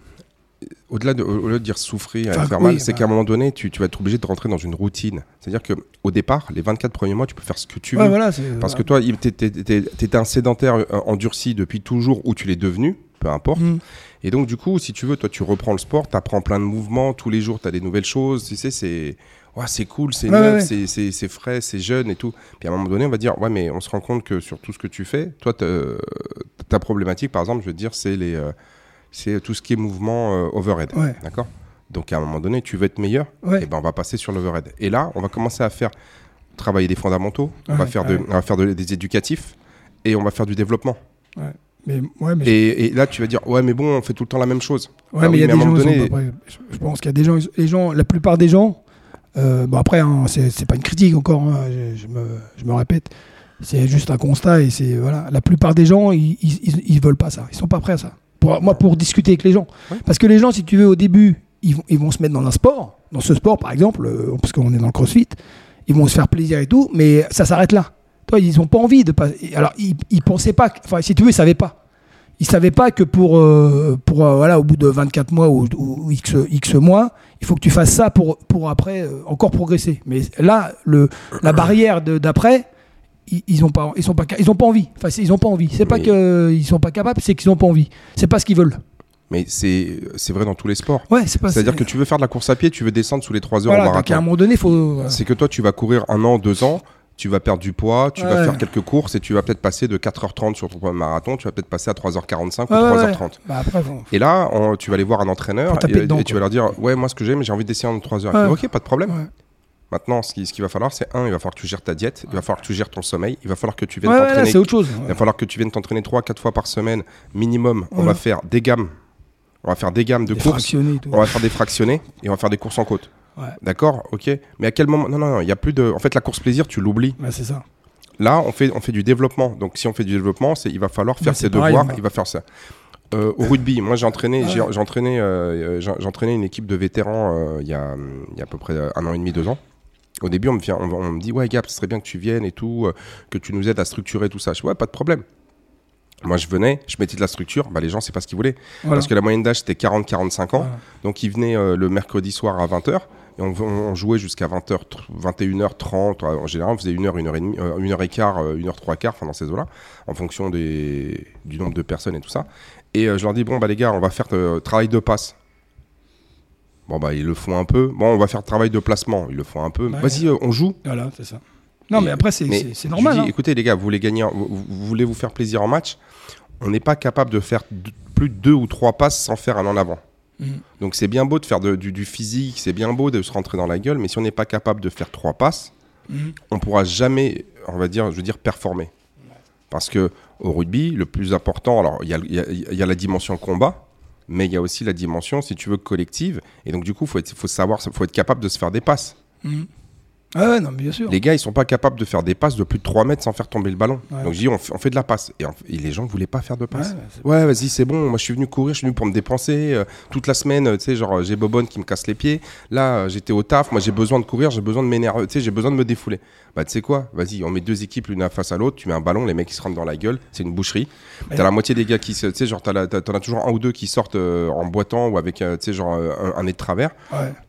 Au-delà de, dire souffrir et faire oui, mal, c'est bah. qu'à un moment donné, tu, tu vas être obligé de rentrer dans une routine. C'est-à-dire qu'au départ, les 24 premiers mois, tu peux faire ce que tu Ouais, veux. voilà, Parce que toi, t'é- t'étais un sédentaire euh, endurci depuis toujours où tu l'es devenu, peu importe. Mm. Et donc, du coup, si tu veux, toi, tu reprends le sport, tu apprends plein de mouvements, tous les jours, tu as des nouvelles choses. Tu sais, c'est ouais, c'est cool, c'est Ouais, neuf, ouais, c'est- frais, c'est jeune et tout. Puis à un moment donné, on va dire, ouais, mais on se rend compte que sur tout ce que tu fais, toi, t'as- ta problématique, par exemple, je veux dire, c'est les, euh, c'est tout ce qui est mouvement euh, overhead. Ouais. D'accord? Donc, à un moment donné, tu veux être meilleur, Ouais. et ben, on va passer sur l'overhead. Et là, on va commencer à faire travailler des fondamentaux, on va Ouais, faire, de, on va faire de- des éducatifs, et on va faire du développement. Mais, ouais, mais Et, et là, tu vas dire, ouais, mais bon, on fait tout le temps la même chose. Ouais, Ah mais il oui, y a des un gens, donné- pas. Je, pense qu'il y a des gens, les gens, la plupart des gens, euh, bon après, hein, c'est c'est pas une critique encore, hein, je, je me, je me répète, c'est juste un constat et c'est voilà, la plupart des gens, ils, ils, ils- ils veulent pas ça, ils sont pas prêts à ça. Pour, moi, pour discuter avec les gens, Ouais. parce que les gens, si tu veux, au début, ils vont, ils vont se mettre dans un sport, dans ce sport par exemple, euh, parce qu'on est dans le CrossFit, ils vont se faire plaisir et tout, mais ça s'arrête là. Toi, ils ont pas envie de pas. Alors, ils, ils pensaient pas, enfin, si tu veux, ils savaient pas ils savaient pas que pour, euh, pour euh, voilà, au bout de 24 mois ou, ou X, X mois, il faut que tu fasses ça pour, pour après encore progresser. Mais là, le, la barrière d'après, ils, ils ont pas, ils sont pas, ils ont pas envie. Enfin, ils ont pas envie. C'est pas Mais- qu'ils sont pas capables, c'est qu'ils ont pas envie. C'est pas ce qu'ils veulent. Mais c'est c'est vrai dans tous les sports. Ouais, c'est pas. C'est-à-dire que tu veux faire de la course à pied, tu veux descendre sous les 3 heures voilà, en donc à un marathon. moment donné, faut. C'est que toi, tu vas courir un an, deux ans, tu vas perdre du poids, tu vas faire quelques courses et tu vas peut-être passer de 4h30 sur ton premier marathon, tu vas peut-être passer à 3h45 Ouais, ou ouais, ouais. 3h30. Bah, après, bon. Et là, on- tu vas aller voir un entraîneur et, dedans, et tu vas leur dire Ouais, moi, ce que j'aime, j'ai envie d'essayer en 3 heures. Ok, pas de problème. Maintenant, ce qu'il ce va falloir, c'est un, il va falloir que tu gères ta diète, il va falloir que tu gères ton sommeil, il va falloir que tu viennes Ouais, t'entraîner c'est autre chose. Il va falloir que tu viennes t'entraîner 3-4 fois par semaine minimum. On va faire des gammes. On va faire des gammes de Des courses. On va faire des fractionnés et on va faire des courses en côte. Ouais. D'accord? Ok. Mais à quel moment Non, non, non. Il y a plus de. En fait, la course plaisir, tu l'oublies. C'est ça. Là, on fait, on fait du développement. Donc, si on fait du développement, c'est, il va falloir faire Bah, ses pareil, devoirs. Il va faire ça. Euh, au rugby, moi, j'ai entraîné, Ouais. j'ai, j'ai entraîné, euh, j'ai, entraîné une équipe de vétérans euh, il y, a, hum, il y a à peu près un an et demi, deux ans. Au début, on me, vient, on, on me dit Ouais, Gap, ce serait bien que tu viennes et tout, euh, que tu nous aides à structurer tout ça. Je dis Ouais, pas de problème. Moi, je venais, je mettais de la structure. Bah, les gens, c'est pas ce qu'ils voulaient. Voilà. Parce que la moyenne d'âge, c'était 40-45 ans. Voilà. Donc, ils venaient euh, le mercredi soir à 20h. Et on, on jouait jusqu'à 20h, 21h30. En général, on faisait 1h, 1h30, euh, 1h15, euh, 1h 3 quarts, enfin dans ces eaux-là, en fonction des, du nombre de personnes et tout ça. Et euh, je leur dis, bon, bah les gars, on va faire euh, travail de passe. Bon, bah ils le font un peu. Bon, on va faire travail de placement. Ils le font un peu. Ouais. Vas-y, euh, on joue. Voilà, c'est ça. Non, mais après, c'est normal. dis, hein. écoutez, les gars, vous voulez gagner, vous, vous voulez vous faire plaisir en match. On n'est pas capable de faire plus de deux ou trois passes sans faire un en avant. Mhm. Donc c'est bien beau de faire de- du, du physique, c'est bien beau de se rentrer dans la gueule, mais si on n'est pas capable de faire trois passes, Mhm. on pourra jamais, on va dire, je veux dire, performer. Parce que au rugby, le plus important, alors y y il y a la dimension combat, mais il y a aussi la dimension, si tu veux, collective. Et donc du coup, faut être, faut savoir, faut être capable de se faire des passes. Mhm. Ah ouais, non, mais bien sûr. Les gars, ils sont pas capables de faire des passes de plus de 3 mètres sans faire tomber le ballon. Ouais. Donc je dis, on fait, on fait de la passe. Et, les gens voulaient pas faire de passe. ouais, vas-y, c'est bon. Moi, je suis venu courir, je suis venu pour me dépenser euh, toute la semaine. euh, Tu sais, genre, euh, j'ai Bobonne qui me casse les pieds. Là, euh, j'étais au taf. Moi, j'ai besoin de courir, j'ai besoin de m'énerver. Tu sais, j'ai besoin de me défouler. Bah, tu sais quoi? Vas-y, on met deux équipes l'une face à l'autre. Tu mets un ballon, les mecs ils se rentrent dans la gueule. C'est une boucherie. T'as la moitié des gars qui, se- tu sais, genre, t'en as toujours un ou deux qui sortent en boitant ou avec, tu sais, genre, un, un nez de travers.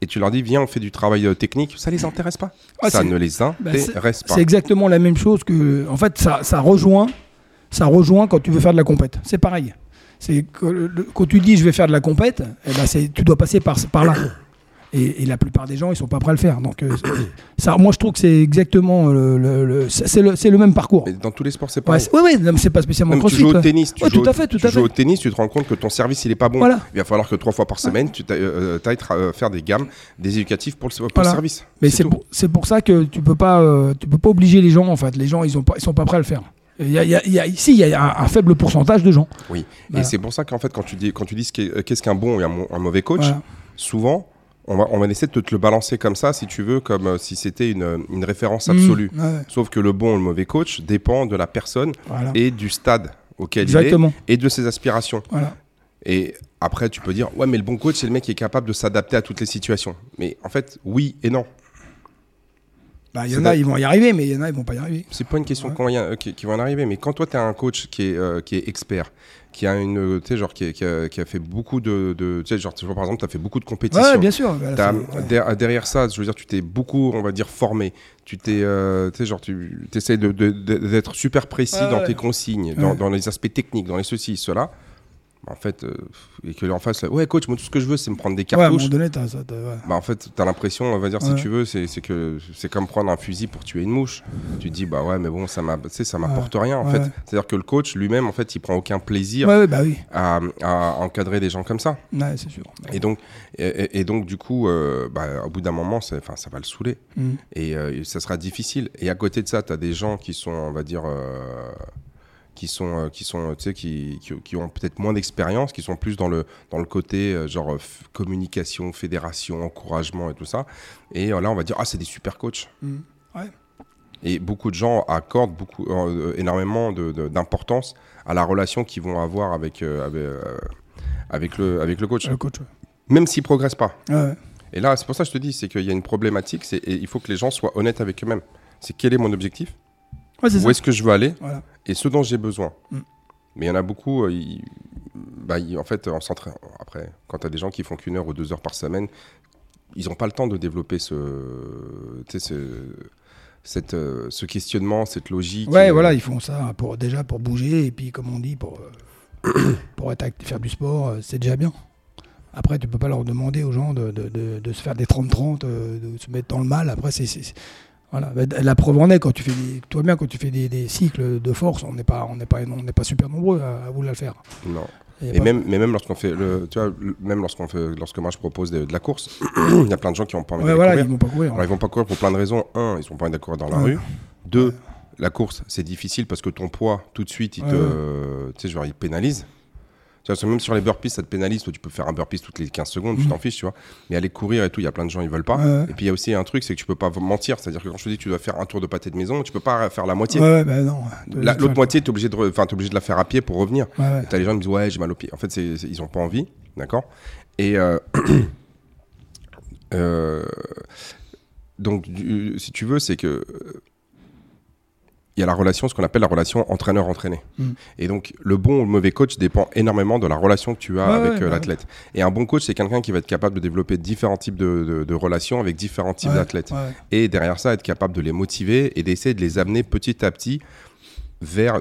Et tu leur dis, viens, on fait du travail technique. Ça les intéresse pas. Ça ne les bah, c'est- intéresse pas. C'est exactement la même chose que. En fait, ça, ça rejoint. Ça rejoint quand tu veux faire de la compète. C'est pareil. C'est quand tu dis je vais faire de la compète, eh ben c'est, tu dois passer par, par là. Et, et la plupart des gens, ils sont pas prêts à le faire. Donc, euh, [coughs] ça, moi, je trouve que c'est exactement le, le- le- c'est, le, c'est le même parcours. Mais dans tous les sports, c'est ouais, non, mais c'est pas spécialement Même tu joues au tennis, tu Ouais, joues, tout à au- fait, tout tu à joues fait. au tennis, tu te rends compte que ton service il est pas bon. Voilà. Il va falloir que trois fois par semaine, tu ailles euh, euh, faire des gammes, des éducatifs pour le, pour Voilà. service. Mais c'est pour, c'est pour ça que tu peux pas, euh, tu peux pas obliger les gens. En fait, les gens, ils ont pas, ils sont pas prêts à le faire. Il y a, il y a- il y a- ici, il y a un, un faible pourcentage de gens. Oui. Voilà. Et c'est pour ça qu'en fait, quand tu dis, quand tu dis ce qu'est- euh, qu'est-ce qu'un bon et un, mauvais coach, souvent, on va, on va essayer de te le balancer comme ça, si tu veux, comme euh, si c'était une, une référence Mmh, absolue. ouais, Sauf que le bon ou le mauvais coach dépend de la personne voilà. et du stade auquel Exactement. il est et de ses aspirations. Voilà. Et après, tu peux dire, ouais, mais le bon coach, c'est le mec qui est capable de s'adapter à toutes les situations. Mais en fait, oui et non. Bah, il y C'est en a, ils vont y arriver, mais il y en a, ils vont pas y arriver. C'est pas une question Ouais. y a- euh, qui, qui va en arriver, mais quand toi, tu as un coach qui est, euh, qui est expert, qui a une, euh, tu sais, genre, qui, qui a, qui a fait beaucoup de, de tu sais, genre, tu vois, par exemple, tu as fait beaucoup de compétitions. Ouais, bien sûr. T'as- c'est- ouais. der- derrière ça, je veux dire, tu t'es beaucoup, on va dire, formé. Tu t'es, euh, tu sais, genre, tu essaies d'être super précis Ouais, dans ouais. tes consignes, dans, dans les aspects techniques, dans les ceci, cela. En fait, euh, et que en face, là, ouais, coach, moi, tout ce que je veux, c'est me prendre des Ouais, à un cartouches. moment donné, t'as ça. t'as- ouais. Bah, en fait, t'as l'impression, on va dire, si tu veux, c'est c'est que c'est comme prendre un fusil pour tuer une mouche. Tu te dis, bah ouais, mais bon, ça m'a- tu sais, ça m'apporte rien, en fait. C'est-à-dire que le coach lui-même, en fait, il prend aucun plaisir bah oui. à, à encadrer des gens comme ça. Ouais, c'est sûr. Et donc, et, et- et donc du coup, euh, bah, au bout d'un moment, enfin, ça va le saouler. Mm. Et euh, ça sera difficile. Et à côté de ça, tu as des gens qui sont, on va dire, qui sont, euh, qui sont, tu sais, qui, qui, qui ont peut-être moins d'expérience, qui sont plus dans le, dans le côté euh, genre euh, communication, fédération, encouragement et tout ça. Et euh, là, on va dire, ah, c'est des super coachs. Mm. Ouais. Et beaucoup de gens accordent beaucoup, euh, énormément de- de- d'importance à la relation qu'ils vont avoir avec, euh, avec, euh, avec le, avec le coach, Le coach. ouais. même s'ils progressent pas. Ouais. Et là, c'est pour ça que je te dis, c'est qu'il y a une problématique, c'est et il faut que les gens soient honnêtes avec eux-mêmes. C'est quel est mon objectif? Où est-ce que je veux aller? Voilà. Et ce dont j'ai besoin. Mm. Mais il y en a beaucoup, euh, bah, en fait, en. Après, quand tu as des gens qui font qu'une heure ou deux heures par semaine, ils n'ont pas le temps de développer ce, cette, euh, ce questionnement, cette logique. Ouais, euh, voilà, ils font ça pour, déjà pour bouger et puis, comme on dit, pour, euh, pour être faire du sport, euh, c'est déjà bien. Après, tu peux pas leur demander aux gens de, de, de- de se faire des 30-30, euh, de se mettre dans le mal. Après, c'est. Voilà. La preuve en est, quand tu fais des, toi bien, quand tu fais des, des cycles de force, on n'est pas, on n'est pas, on n'est pas super nombreux à, à vouloir le faire. Non. Et pas- même, mais même lorsqu'on fait, le, tu vois, le- même lorsqu'on fait, lorsque moi je propose de, de la course, [clears throat] il y a plein de gens qui ont pas envie Ouais, voilà, courir. ils vont pas courir. Alors, ils vont pas courir pour plein de raisons. Un, ils ont pas envie de courir dans la Ouais. rue. Deux, la course, c'est difficile parce que ton poids, tout de suite, il Ouais, te, tu sais, genre, il pénalise. Tu vois, parce que même sur les burpees, ça te pénalise. Toi, tu peux faire un burpees toutes les 15 secondes, tu Mhm. t'en fiches, tu vois. Mais aller courir et tout, il y a plein de gens, ils veulent pas. Ouais. Et puis, il y a aussi un truc, c'est que tu peux pas mentir. C'est-à-dire que quand je te dis que tu dois faire un tour de pâté de maison, tu peux pas faire la moitié. Ouais, bah non. La- L'autre moitié, tu es obligé de, re- enfin, t'es obligé de la faire à pied pour revenir. Ouais, ouais. Les gens qui me disent ouais j'ai mal au pied. En fait ils ont pas envie, d'accord? Et euh, [clears throat] euh, donc du- si tu veux c'est que euh, il y a la relation, ce qu'on appelle la relation entraîneur-entraîné. Mm. Et donc le bon ou le mauvais coach dépend énormément de la relation que tu as Ouais, avec ouais, euh, bah l'athlète. Et un bon coach c'est quelqu'un qui va être capable de développer différents types de, de- de relations avec différents types d'athlètes et derrière ça être capable de les motiver et d'essayer de les amener petit à petit vers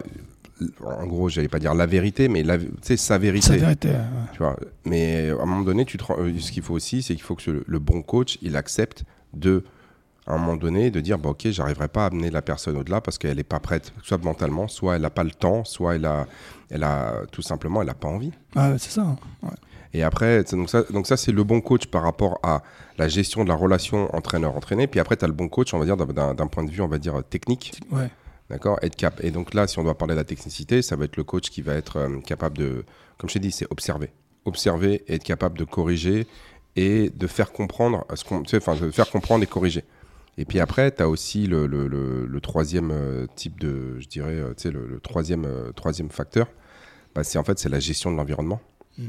en gros j'allais pas dire la vérité mais la, tu sais, sa vérité la vérité. ouais. tu vois mais à un moment donné tu te rends- euh, ce qu'il faut aussi c'est qu'il faut que le, le bon coach il accepte de à un moment donné de dire bah, ok j'arriverai pas à amener la personne au-delà parce qu'elle n'est pas prête soit mentalement soit elle n'a pas le temps soit elle a elle a tout simplement elle a pas envie Ouais, c'est ça. hein. Ouais. et après, c'est- donc ça, donc ça c'est le bon coach par rapport à la gestion de la relation entraîneur-entraîné. Puis après, tu as le bon coach, on va dire, d'un point de vue, on va dire, technique. Ouais. D'accord? Être cap. Et donc là, si on doit parler de la technicité, ça va être le coach qui va être euh, capable de, comme je t'ai dit, c'est observer. Observer et être capable de corriger et de faire comprendre, ce qu'on, tu sais, enfin, de faire comprendre et corriger. Et puis après, tu as aussi le, le- le- le troisième euh, type de, je dirais, euh, tu sais, le, troisième, euh, troisième facteur, bah, c'est en fait c'est la gestion de l'environnement. Mm.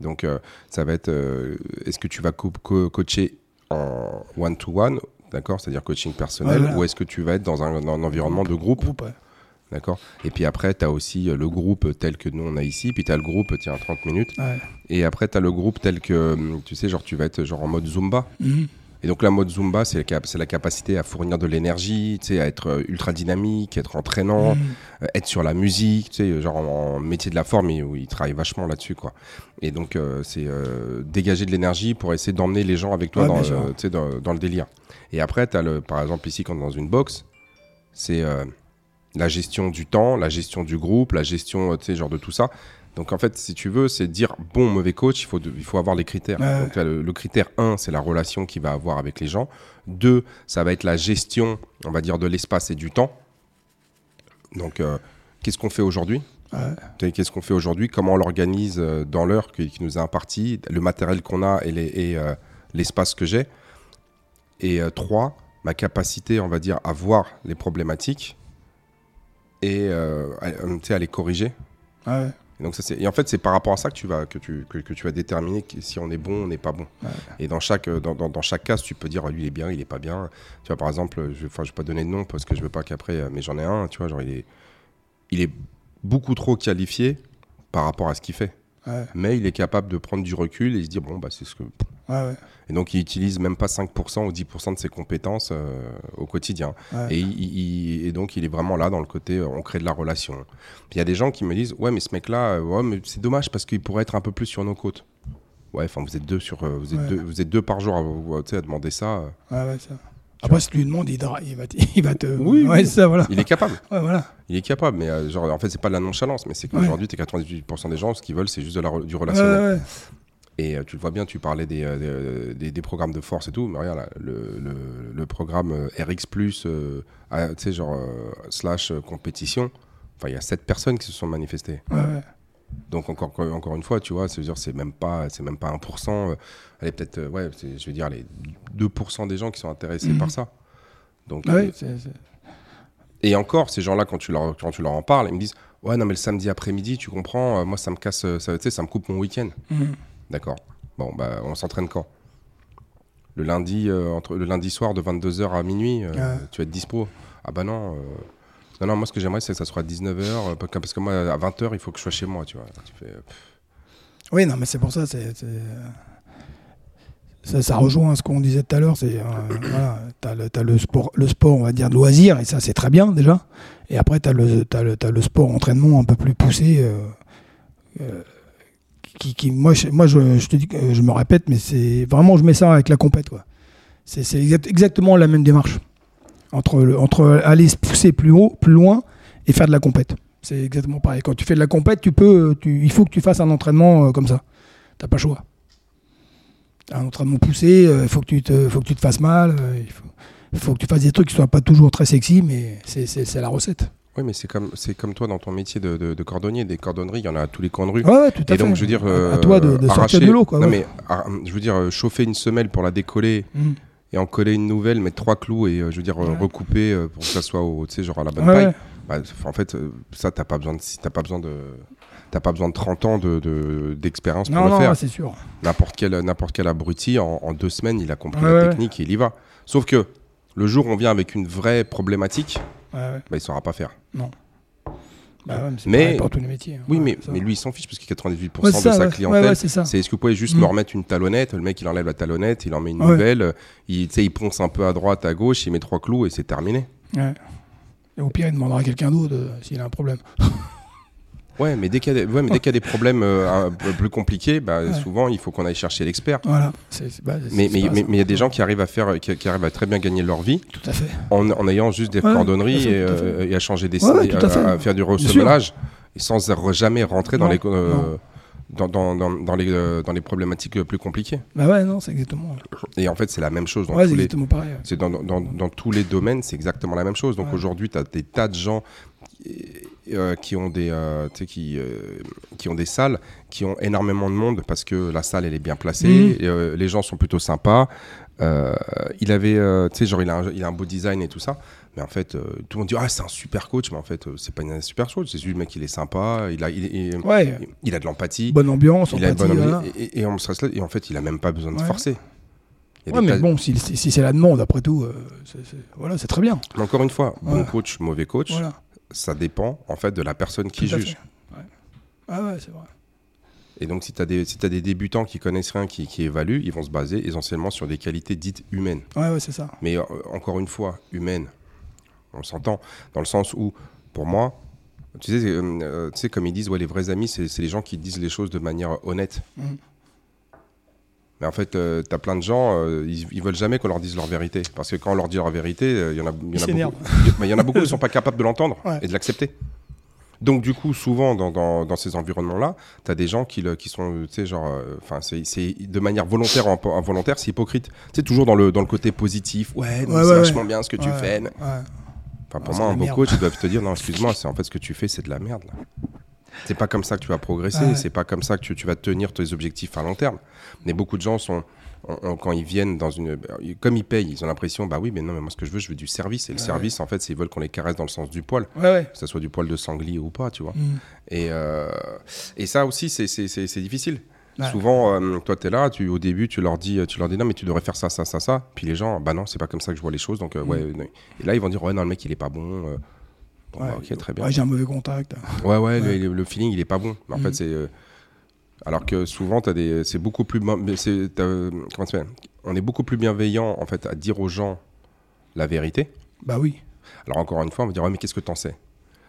Donc euh, ça va être, euh, est-ce que tu vas co- co- coacher en one-to-one, d'accord, c'est-à-dire coaching personnel, voilà. ou est-ce que tu vas être dans un, dans un environnement de groupe Groupe, ouais. D'accord Et puis après, tu as aussi le groupe tel que nous on a ici, puis tu as le groupe, tiens, 30 minutes. Ouais. Et après, tu as le groupe tel que, tu sais, genre tu vas être genre en mode Zumba. Mhm. Et donc la mode Zumba, c'est la, capacité à fournir de l'énergie, tu sais, à être euh, ultra dynamique, être entraînant, Mhm. euh, être sur la musique, tu sais, genre en, en métier de la forme, ils travaillent vachement là-dessus, quoi. Et donc, euh, c'est euh, dégager de l'énergie pour essayer d'emmener les gens avec toi Ouais, dans, dans, dans le délire. Et après, as le, par exemple, ici, quand on est dans une boxe, c'est la gestion du temps, la gestion du groupe, la gestion, tu sais, genre de tout ça. Donc en fait, si tu veux, c'est dire bon, mauvais coach, il faut, de- il faut avoir les critères. Ouais. Donc, le, le critère 1, c'est la relation qu'il va avoir avec les gens. 2, ça va être la gestion, on va dire, de l'espace et du temps. Donc, euh, qu'est-ce qu'on fait aujourd'hui? Ouais. Qu'est-ce qu'on fait aujourd'hui? Comment on l'organise euh, dans l'heure qui, qui nous est impartie Le matériel qu'on a et, les, euh, l'espace que j'ai? Et euh, trois, ma capacité, on va dire, à voir les problématiques et à, les corriger. Ouais. Et, donc ça, c'est- et en fait, c'est par rapport à ça que tu vas, que tu, que, que tu vas déterminer si on est bon ou on n'est pas bon. Et dans chaque, euh, dans, dans, dans chaque cas, tu peux dire lui il est bien, il est pas bien. Tu vois, par exemple, je ne vais pas donner de nom parce que je veux pas qu'après, euh, mais j'en ai un, tu vois, genre il est, il est beaucoup trop qualifié par rapport à ce qu'il fait. Ouais. Mais il est capable de prendre du recul et se dire bon, bah c'est ce que. Ouais, ouais. Et donc il utilise même pas 5% ou 10% de ses compétences euh, au quotidien. Ouais. Et, il- il- et donc il est vraiment là dans le côté euh, on crée de la relation. Il y a des gens qui me disent ouais mais ce mec là ouais mais c'est dommage parce qu'il pourrait être un peu plus sur nos côtes. Ouais enfin vous êtes deux sur euh, vous êtes Ouais. deux vous êtes deux par jour à, à demander ça. euh. Ouais, ouais, ça. Après, si tu lui demandes, il, dra- il va, te- [laughs] il va te. Oui, ouais, oui. ça, voilà. Il est capable. [laughs] Ouais, voilà. Il est capable mais euh, genre en fait c'est pas de la nonchalance mais c'est qu'aujourd'hui t'es 98% des gens ce qu'ils veulent c'est juste de la, re- du Ouais, relationnel. Et euh, tu le vois bien, tu parlais des, euh, des, des- programmes de force et tout, mais regarde, là, le, le, le programme euh, RX, euh, ah, tu sais, genre euh, slash euh, compétition, enfin, il y a 7 personnes qui se sont manifestées. Ouais, ouais. Donc, encore, encore une fois, tu vois, c'est c'est même pas, c'est même pas 1%, euh, allez, peut-être, euh, ouais, c'est- je veux dire, les 2% des gens qui sont intéressés Mhm. par ça. Donc, Ouais, euh, c'est- c'est- et encore, ces gens-là, quand, tu leur- quand tu leur en parles, ils me disent Ouais, non, mais le samedi après-midi, tu comprends, euh, moi, ça me casse, euh, ça, tu sais, ça me coupe mon week-end. Mhm. D'accord. Bon, bah, on s'entraîne quand? Le lundi, euh, entre le lundi soir de 22h à minuit, euh, tu vas être dispo? Ah bah non. euh, Non, non, moi ce que j'aimerais c'est que ça soit à 19h, parce que moi à 20h il faut que je sois chez moi, tu vois. Tu fais, euh, pff, Oui, non, mais c'est pour ça. c'est Ça, ça rejoint ce qu'on disait tout à l'heure. C'est euh, [coughs] voilà, t'as le, t'as le sport, le sport, on va dire de loisir, et ça c'est très bien déjà. Et après t'as le, t'as le, t'as le sport entraînement un peu plus poussé. euh, euh, qui, qui- moi, je, moi je, je te dis, je me répète, mais c'est vraiment je mets ça avec la compète, quoi. C'est exact- exactement la même démarche entre le, entre aller se pousser plus haut, plus loin, et faire de la compète. C'est exactement pareil. Quand tu fais de la compète, tu peux, tu, il faut que tu fasses un entraînement euh, comme ça. T'as pas le choix. Un entraînement poussé, euh, il faut que tu te, faut que tu te fasses mal. euh, il faut, faut que tu fasses des trucs qui soient pas toujours très sexy, mais c'est la recette. Oui, mais c'est comme, c'est comme toi dans ton métier de, de- de cordonnier, des cordonneries, il y en a à tous les coins de rue. Ouais, ouais, tout à Et fait. donc, je veux dire, à euh, toi de, de sortir arracher- de l'eau, quoi. Non, ouais. mais je veux dire, euh, chauffer une semelle pour la décoller Mhm. et en coller une nouvelle, mettre trois clous et euh, je veux dire, recouper pour que ça soit au, tu sais, genre à la bonne taille. Bah, en fait, ça, t'as pas besoin de, t'as pas besoin de, t'as pas besoin de 30 ans de, de- d'expérience pour Non, le non, faire. c'est sûr. N'importe quel, n'importe quel abruti, en, en deux semaines, il a compris la technique et il y va. Sauf que le jour où on vient avec une vraie problématique, Ouais, ouais. bah, il saura pas faire. Bah ouais, mais c'est Mais- pareil pour tous les métiers. hein. Oui, Ouais, mais, ça. mais lui, il s'en fiche parce que 98% Ouais, de c'est sa ça, clientèle, c'est ça. est-ce que vous pouvez juste Mm. me remettre une talonnette Le mec, il enlève la talonnette, il en met une nouvelle, il, il ponce un peu à droite, à gauche, il met trois clous et c'est terminé. Ouais. Et au pire, il demandera à quelqu'un d'autre euh, s'il a un problème. [laughs] Ouais, mais dès qu'il y a des, ouais, mais dès qu'il y a des problèmes euh, plus compliqués, bah, Ouais. souvent, il faut qu'on aille chercher l'expert. Voilà. Bah, Mais il y a des gens qui arrivent à faire, qui, qui arrivent à très bien gagner leur vie Tout à fait. en, en ayant juste des cordonneries et, euh, et à changer des tout à à, faire du et sans jamais rentrer dans les euh, non. dans, dans, dans, dans les euh, dans les problématiques euh, plus compliquées. Bah ouais, non, c'est exactement. Et en fait, c'est la même chose dans Ouais, tous les exactement pareil. ouais. c'est dans, dans, dans tous les domaines, c'est exactement la même chose. Donc Ouais. aujourd'hui, tu as des tas de gens euh, qui ont des euh, qui euh, qui ont des salles qui ont énormément de monde parce que la salle elle est bien placée, Mhm. et, les gens sont plutôt sympas. Il avait tu sais genre il a, un, il a un beau design et tout ça. Mais en fait, euh, tout le monde dit ah c'est un super coach, mais en fait euh, c'est pas une super coach, c'est juste le mec il est sympa, il a il, il- Ouais, il a de l'empathie, bonne ambiance, il a bonne ambiance, et, et, et on se là, et en fait il a même pas besoin de Ouais. forcer. Ouais, mais bon, si, si- si c'est la demande, après tout, euh, c'est- voilà, c'est très bien. Mais Encore une fois, bon coach, mauvais coach, Voilà, ça dépend en fait de la personne qui juge. Ouais. Ah ouais, c'est vrai. Et donc si tu as, des- si t'as des débutants qui connaissent rien, qui, qui évaluent, ils vont se baser essentiellement sur des qualités dites humaines. Ouais, ouais, c'est ça. Mais euh, encore une fois, humaines, on s'entend, dans le sens où, pour moi, tu sais, euh, euh, tu sais comme ils disent, ouais, les vrais amis, c'est c'est les gens qui disent les choses de manière honnête. Mhm. Mais en fait, tu as plein de gens, euh, ils, ils veulent jamais qu'on leur dise leur vérité. Parce que quand on leur dit leur vérité, euh, il y en a, il y en a s'énervent. beaucoup. Mais il y en a beaucoup qui sont pas capables de l'entendre Ouais. et de l'accepter. Donc du coup, souvent dans, dans, dans ces environnements-là, tu as des gens qui, le- qui sont, euh, tu sais, genre, euh, enfin, c'est c'est de manière volontaire ou involontaire, c'est hypocrite. Tu sais, toujours dans le, dans le côté positif. Ouais, c'est vachement bien ce que tu fais. Enfin, pour Ah, moi, un beau coach, ils doivent te dire, non, excuse-moi, c'est en fait ce que tu fais, c'est de la merde. là. C'est pas comme ça que tu vas progresser, Ouais. c'est pas comme ça que tu, tu vas tenir tes objectifs à long terme. Mais beaucoup de gens sont on- on- quand ils viennent dans une. Comme ils payent, ils ont l'impression, bah oui, mais non, mais moi ce que je veux, je veux du service. Et le Ouais. service, en fait, c'est ils veulent qu'on les caresse dans le sens du poil, Ouais, ouais. que ce soit du poil de sanglier ou pas, tu vois. Mm. Et, euh, et ça aussi, c'est- difficile. Souvent, euh, toi, tu es là, tu, au début, tu leur, dis, tu leur dis non, mais tu devrais faire ça, ça, ça, ça. Puis les gens, bah non, c'est pas comme ça que je vois les choses. Donc, euh, ouais. Et là, ils vont dire, ouais, non, le mec, il est pas bon. Bon, Ouais. bah, ok, très bien. Ouais, j'ai un mauvais contact. Ouais, ouais, Ouais. Le, le feeling, il est pas bon. En Mhm. fait, c'est. euh, alors que souvent, t'as des, c'est beaucoup plus. euh, comment ça On est beaucoup plus bienveillant, en fait, à dire aux gens la vérité. Bah oui. Alors, encore une fois, on va dire, ouais, mais qu'est-ce que t'en sais?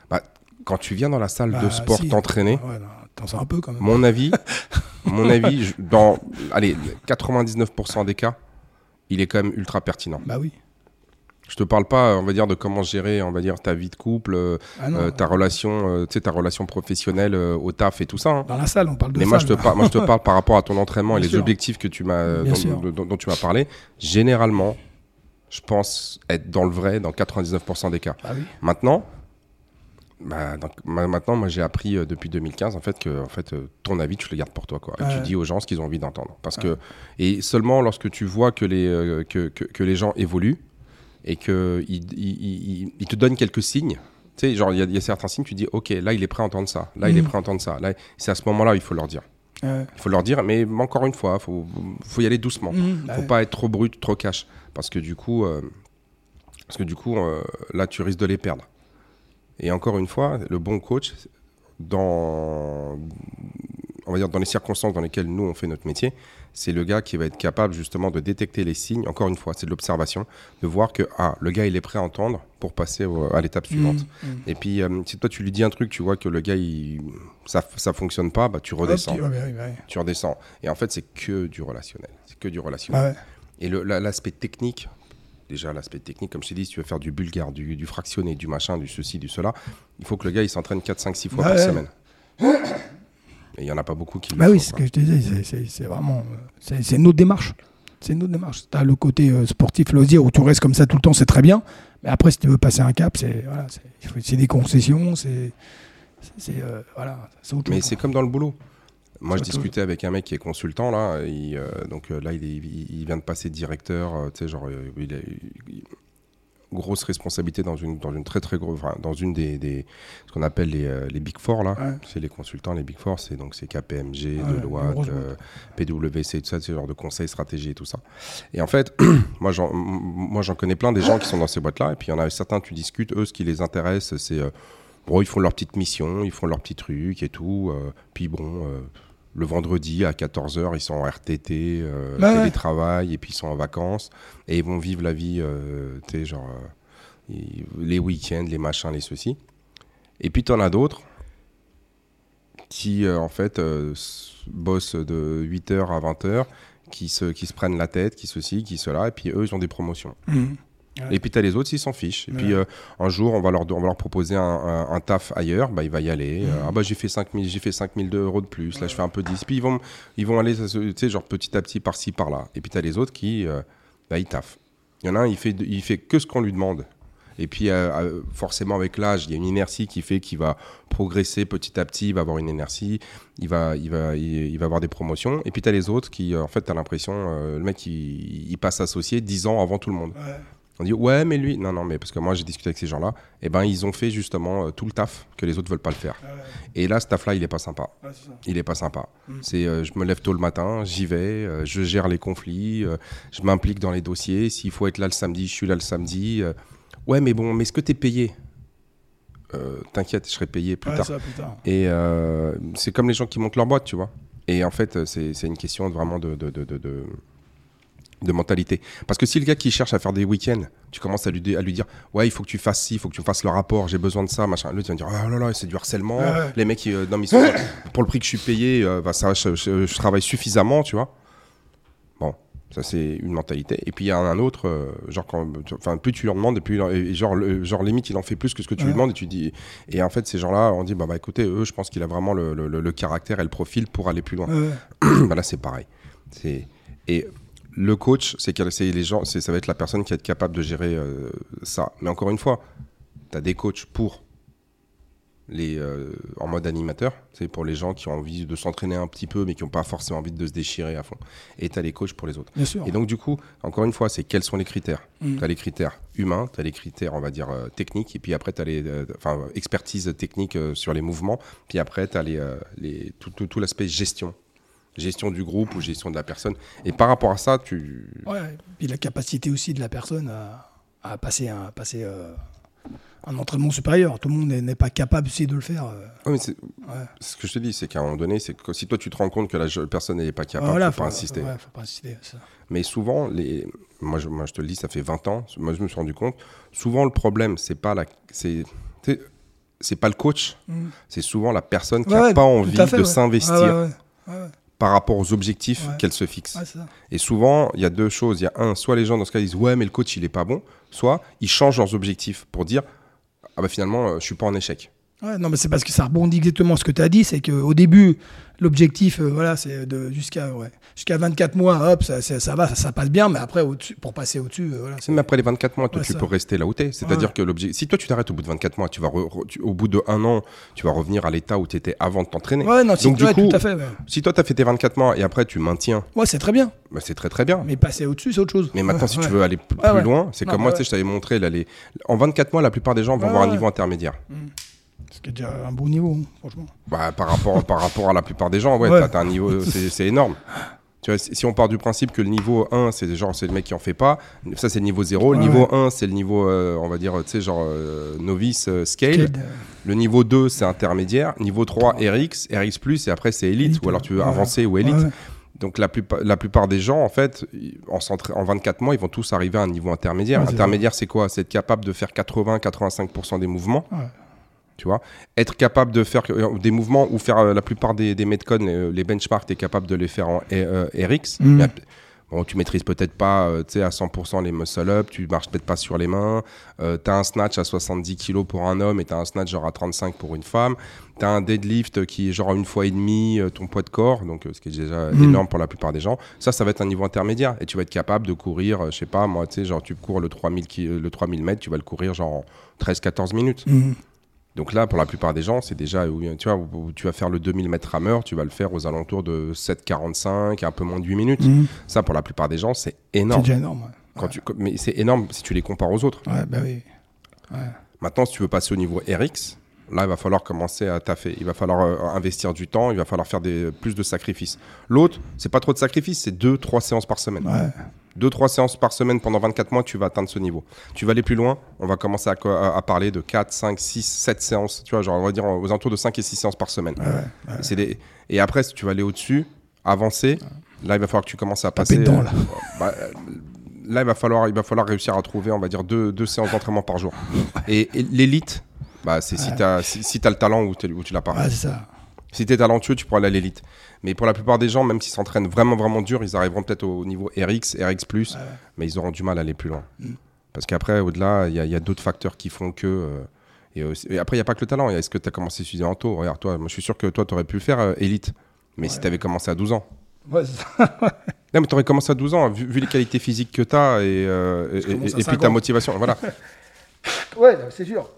Bah, Quand tu viens dans la salle de Bah, sport si. t'entraîner, non, T'en sais un peu quand même. mon avis, [laughs] mon avis, dans allez, 99% des cas, il est quand même ultra pertinent. Bah oui. Je te parle pas, on va dire, de comment gérer, on va dire, ta vie de couple, euh, Ah non, euh, ta relation, euh, tu sais, ta relation professionnelle au taf et tout ça. hein. Dans la salle, on parle de Mais salle. moi je, te par- moi, je te parle par rapport à ton [laughs] entraînement et les objectifs que tu m'as, dont, sûr. dont- dont tu m'as parlé. Généralement, je pense être dans le vrai dans 99% des cas. Bah oui. Maintenant, bah, donc, maintenant, moi j'ai appris euh, depuis 2015 en fait que en fait euh, ton avis tu le gardes pour toi quoi. Et Ouais. tu dis aux gens ce qu'ils ont envie d'entendre. Parce que et seulement lorsque tu vois que les euh, que, que, que les gens évoluent et ils- ils te donnent quelques signes. Tu sais, genre il y, a- il y a certains signes, tu dis ok là il est prêt à entendre ça, là il est Mhm. prêt à entendre ça. Là c'est à ce moment-là il faut leur dire. Ouais. Il faut leur dire, mais encore une fois, faut faut y aller doucement. Mhm, bah Faut ouais. pas être trop brut, trop cash, parce que du coup, euh, parce que du coup, euh, là, tu risques de les perdre. Et encore une fois, le bon coach, dans, on va dire, dans les circonstances dans lesquelles nous on fait notre métier, c'est le gars qui va être capable justement de détecter les signes. Encore une fois, c'est de l'observation, de voir que ah, le gars il est prêt à entendre pour passer au- à l'étape suivante. Mhm, mhm. Et puis, euh, si toi tu lui dis un truc, tu vois que le gars il, ça, ça fonctionne pas, bah tu redescends ouais, ouais, ouais. tu redescends. Et en fait, c'est que du relationnel. C'est que du relationnel. Ah. Et la- l'aspect technique, déjà l'aspect technique, comme je t'ai dit, si tu veux faire du bulgare, du, du fractionné, du machin, du ceci, du cela, il faut que le gars il s'entraîne 4, 5, 6 fois Ouais, par semaine. [laughs] Et il n'y en a pas beaucoup qui le Bah oui, c'est ce que je te disais, c'est- vraiment. euh, C'est autre démarche. C'est une autre démarche. Tu as le côté euh, sportif, loisir, où tu restes comme ça tout le temps, c'est très bien. Mais après, si tu veux passer un cap, c'est voilà, des concessions, c'est. euh, voilà, Mais c'est comme dans le boulot. Moi, je discutais avec un mec qui est consultant, là. il, euh, donc là, il, est- il- il vient de passer directeur. tu sais, genre, il a il- grosse responsabilité dans une, dans une très, très grosse. enfin, dans une des. des- ce qu'on appelle les, euh, les Big Four, là. Ouais. C'est les consultants, les Big Four. C'est donc c'est KPMG, Ouais, Deloitte, euh, PWC, tout ça, ce genre de conseils, stratégie et tout ça. Et en fait, [clears throat] moi, j'en, m- moi, j'en connais plein des gens qui sont dans ces boîtes-là. Et puis, il y en a certains, tu discutes, eux, ce qui les intéresse, c'est. euh, Bon, ils font leur petite mission, ils font leur petit truc et tout. puis bon, le vendredi à 14h, ils sont en RTT, euh, Bah ouais. télétravail, et puis ils sont en vacances. Et ils vont vivre la vie, euh, tu sais, genre, euh, les week-ends, les machins, les ceci. Et puis tu en as d'autres qui, euh, en fait, bossent de 8h à 20h, qui se, qui se prennent la tête, qui ceci, qui cela, et puis eux, ils ont des promotions. Et puis tu as les autres, ils s'en fichent. Et Ouais. puis euh, un jour, on va, leur, on va leur proposer un, un- un taf ailleurs, bah, il va y aller. Mhm. Euh, ah bah j'ai fait 5000 j'ai fait 5000 euros de plus, là je fais un peu 10. Puis ils vont, ils vont aller, tu sais, genre petit à petit par-ci par-là. Et puis tu as les autres qui, euh, bah, ils taffent. Il y en a un, il fait, il fait que ce qu'on lui demande. Et puis euh, forcément avec l'âge, il y a une inertie qui fait qu'il va progresser petit à petit, il va avoir une inertie, il va, il va, il, il va avoir des promotions. Et puis tu as les autres qui, en fait, tu as l'impression, le mec, il, il passe associé 10 ans avant tout le monde. On dit ouais mais lui non non mais parce que moi j'ai discuté avec ces gens-là et ben ils ont fait justement euh, tout le taf que les autres veulent pas le faire Ouais, et là ce taf là il est pas sympa ça. il est pas sympa Mm. c'est euh, je me lève tôt le matin j'y vais euh, je gère les conflits je m'implique dans les dossiers s'il faut être là le samedi je suis là le samedi ouais mais bon mais est-ce que t'es payé? T'inquiète je serai payé plus Ouais, tard ça, plus tard. et c'est comme les gens qui montent leur boîte, tu vois. Et en fait, c'est une question vraiment de, de, de, de, de- mentalité. Parce que si le gars qui cherche à faire des week-ends, tu commences à lui, à lui dire Ouais, il faut que tu fasses ci, il faut que tu fasses le rapport, j'ai besoin de ça, machin. L'autre, il va dire Oh là là, c'est du harcèlement. Ouais. Les mecs, euh, non, mais ils sont- pour le prix que je suis payé, euh, bah, ça, je, je- je travaille suffisamment, tu vois. Bon, ça, c'est une mentalité. Et puis, il y a un autre, euh, genre, quand, enfin, plus tu lui en demandes, et plus, et genre, le- genre, limite, il en fait plus que ce que tu lui demandes, et tu dis. Et en fait, ces gens-là, on dit Bah, bah écoutez, eux, je pense qu'il a vraiment le, le- caractère et le profil pour aller plus loin. Ouais. bah là, c'est pareil. C'est et le coach, c'est les gens, ça va être la personne qui va être capable de gérer euh, ça. Mais encore une fois, tu as des coachs pour les, euh, en mode animateur, c'est pour les gens qui ont envie de s'entraîner un petit peu mais qui n'ont pas forcément envie de se déchirer à fond. Et tu as les coachs pour les autres. Bien sûr. Et donc du coup, encore une fois, c'est quels sont les critères? Mm. Tu as les critères humains, tu as les critères, on va dire, euh, techniques, et puis après, tu as les expertise technique sur les mouvements, puis après, tu as les, les, tout, tout, tout l'aspect gestion. Gestion du groupe ou gestion de la personne. Et par rapport à ça, tu... Ouais, puis la capacité aussi de la personne à, à passer, un, à passer euh, un entraînement supérieur. Tout le monde n'est pas capable aussi de le faire. euh. Ouais, mais c'est Ouais. ce que je te dis, c'est qu'à un moment donné, c'est que si toi tu te rends compte que la personne n'est pas capable, voilà, faut pas insister. Ouais, faut pas insister. ça. Mais souvent, les... moi, je, moi je te le dis, ça fait 20 ans, moi je me suis rendu compte, souvent le problème, c'est pas la... c'est c'est pas le coach, Mm. c'est souvent la personne qui n'a ouais, pas envie fait, de s'investir ouais. Ouais, par rapport aux objectifs Ouais. qu'elle se fixe. ouais. Et souvent, il y a deux choses. Il y a un, soit les gens dans ce cas disent ouais, mais le coach il est pas bon, soit ils changent leurs objectifs pour dire ah bah finalement euh, je suis pas en échec. Ouais, non, mais c'est parce que ça rebondit exactement ce que tu as dit, c'est qu'au début, l'objectif, euh, voilà, c'est de jusqu'à ouais, jusqu'à 24 mois, hop, ça, ça, ça va, ça, ça passe bien, mais après, au-dessus, pour passer au-dessus, euh, voilà. C'est même après les 24 mois, toi Ouais, tu peux rester là où tu es. C'est-à-dire Ouais. que l'objectif, si toi tu t'arrêtes au bout de 24 mois, tu vas re- re- tu- au bout de un an, tu vas revenir à l'état où tu étais avant de t'entraîner. Ouais, non, c'est Donc, du ouais, coup, tout à fait. Si toi tu as fait tes 24 mois et après tu maintiens, Ouais, c'est très bien, bah, c'est très très bien. mais passer au-dessus, c'est autre chose. Mais maintenant, si tu veux aller plus loin, c'est comme moi, tu sais, je t'avais montré, là, les... en 24 mois, la plupart des gens vont avoir un niveau intermédiaire. Ce qui est déjà un bon niveau, hein, franchement. Bah, par, rapport, par rapport à la plupart des gens, ouais, Ouais. t'as- un niveau, c'est c'est énorme. Tu vois, si on part du principe que le niveau 1, c'est genre, c'est le mec qui en fait pas, ça c'est le niveau 0. Le Ouais. niveau 1, c'est le niveau, euh, on va dire, tu sais, genre euh, novice, euh, scale. Le niveau 2, c'est intermédiaire. Niveau 3, RX, RX, et après c'est élite, Élite, ou alors tu veux ouais. avancer ou élite. Ouais, ouais. Donc la, plupart- la plupart des gens, en fait, en, en 24 mois, ils vont tous arriver à un niveau intermédiaire. Ouais, intermédiaire, c'est quoi? C'est être capable de faire 80-85% des mouvements. Tu vois Être capable de faire euh, des mouvements ou faire euh, la plupart des, des metcons, les, benchmarks, tu es capable de les faire en euh, RX. Mais, Bon, tu maîtrises peut-être pas euh, à 100% les muscle-up, tu marches peut-être pas sur les mains, euh, tu as un snatch à 70 kg pour un homme et tu as un snatch genre à 35 pour une femme, tu as un deadlift qui est genre une fois et demi euh, ton poids de corps, donc euh, ce qui est déjà Mhm. énorme pour la plupart des gens. Ça, ça va être un niveau intermédiaire et tu vas être capable de courir, euh, je sais pas, moi, tu sais, genre tu cours le 3000, ki- le 3000 mètres, tu vas le courir genre en 13-14 minutes. Mhm. Donc là, pour la plupart des gens, c'est déjà, où, tu vois, où, tu vas faire le 2000 mètres rameur, tu vas le faire aux alentours de 7,45, un peu moins de 8 minutes. Mhm. Ça, pour la plupart des gens, c'est C'est énorme. déjà énorme. ouais. Quand tu, mais c'est énorme si tu les compares aux autres. Ouais, bah oui. Maintenant, si tu veux passer au niveau RX, là, il va falloir commencer à taffer. Il va falloir euh, investir du temps, il va falloir faire des, plus de sacrifices. L'autre, c'est pas trop de sacrifices, c'est 2-3 séances par semaine. Ouais. 2-3 séances par semaine pendant 24 mois, tu vas atteindre ce niveau. Tu vas aller plus loin, on va commencer à, co- à- à parler de 4, 5, 6, 7 séances. Tu vois, genre, on va dire aux alentours de 5 et 6 séances par semaine. Et c'est des- Et après, si tu vas aller au-dessus, avancer, là, il va falloir que tu commences à passer. dedans, euh, là. bah, euh, là, il va, falloir, il va falloir réussir à trouver, on va dire, deux, deux séances d'entraînement par jour. Et, et l'élite, bah, c'est si tu as, si, si le talent ou, ou tu l'as pas. Ouais, c'est ça. Si tu es talentueux, tu pourras aller à l'élite. Mais pour la plupart des gens, même s'ils s'entraînent vraiment, vraiment dur, ils arriveront peut-être au niveau RX, RX, mais ils auront du mal à aller plus loin. Mm. Parce qu'après, au-delà, il y a, d'autres facteurs qui font que. euh, et, aussi- et après, il n'y a pas que le talent. Est-ce que tu as commencé suffisamment tôt Regarde, toi, moi, je suis sûr que toi, tu aurais pu le faire euh, élite. Mais si tu avais commencé à 12 ans. Ouais, ça. [laughs] Non, mais tu aurais commencé à 12 ans, vu, vu les qualités physiques que tu as et, euh, et- puis ta 50. motivation. Voilà. [laughs] ouais, c'est sûr.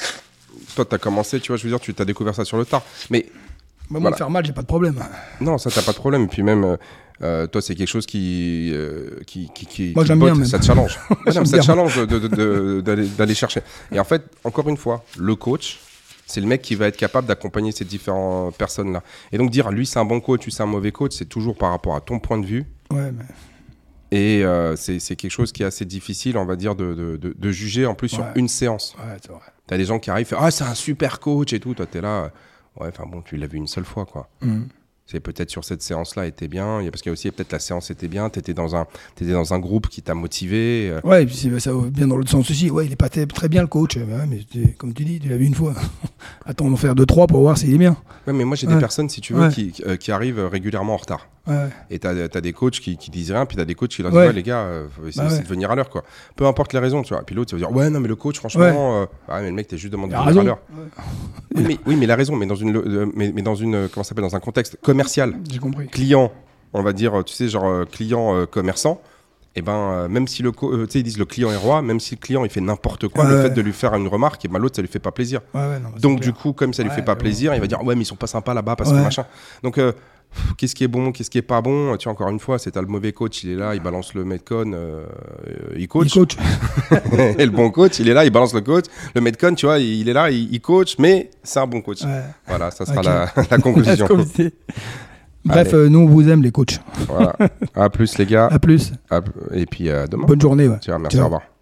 toi, tu as commencé, tu vois, je veux dire, tu t'as découvert ça sur le tard. Mais Moi, Voilà. me faire mal, j'ai pas de problème. Non, ça, t'as pas de problème. Et puis même, euh, euh, toi, c'est quelque chose qui, euh, qui, qui, qui- Moi, qui botte, bien. Ça te challenge. [laughs] Ouais, non, ça te challenge d'aller chercher. Et en fait, encore une fois, le coach, c'est le mec qui va être capable d'accompagner ces différentes personnes-là. Et donc dire, lui, c'est un bon coach, lui, c'est un mauvais coach, c'est toujours par rapport à ton point de vue. Ouais, mais Et euh, c'est quelque chose qui est assez difficile, on va dire, de, de- de- de juger en plus sur une séance. ouais, c'est vrai. T'as des gens qui arrivent, ah, c'est un super coach et tout. Toi, t'es là, ouais, enfin bon, tu l'as vu une seule fois, quoi. Mhm. C'est peut-être sur cette séance-là était bien, parce qu'il y a aussi peut-être la séance était bien, tu étais dans un, t'étais dans un groupe qui t'a motivé. euh, Ouais, et puis ça va bien dans l'autre sens aussi. Ouais, il est pas très bien le coach. Ouais, mais comme tu dis, tu l'as vu une fois. [laughs] Attends d'en faire deux, trois pour voir s'il est bien. Ouais, mais moi j'ai des personnes, si tu veux, Ouais. qui, euh, qui arrivent régulièrement en retard. Ouais, Et t'as as des coachs qui, qui disent rien, puis t'as des coachs qui leur disent ouais, les gars, euh, faut essayer Bah de venir à l'heure quoi. Peu importe les raisons, tu vois. Puis l'autre il va dire ouais non mais le coach franchement, euh, ah, mais le mec t'es juste demandé de venir à l'heure. Oui mais oui mais il a raison, mais dans une euh, mais, mais dans une euh, comment ça s'appelle dans un contexte commercial, J'ai compris. client, on va dire tu sais genre euh, client euh, commerçant. et ben euh, même si le euh, tu sais ils disent le client est roi, même si le client il fait n'importe quoi, le fait de lui faire une remarque, et ben l'autre ça lui fait pas plaisir. Non, c'est Donc du coup comme ça lui fait pas plaisir, il va dire ouais mais ils sont pas sympas là-bas parce que machin. Donc euh, qu'est-ce qui est bon, qu'est-ce qui est pas bon? Tu vois encore une fois, c'est t'as le mauvais coach, il est là, il balance le Metcon, euh, euh, il Il coach. coach. [laughs] et le bon coach, il est là, il balance le coach. Le Metcon, tu vois, il est là, il, il coach, mais c'est un bon coach. Ouais. Voilà, ça sera la, [laughs] la conclusion. [laughs] Bref, euh, nous on vous aime les coachs. voilà. À plus les gars. À plus. À- Et puis à demain. Bonne journée. Ouais. Tiens, merci, Ciao. au revoir.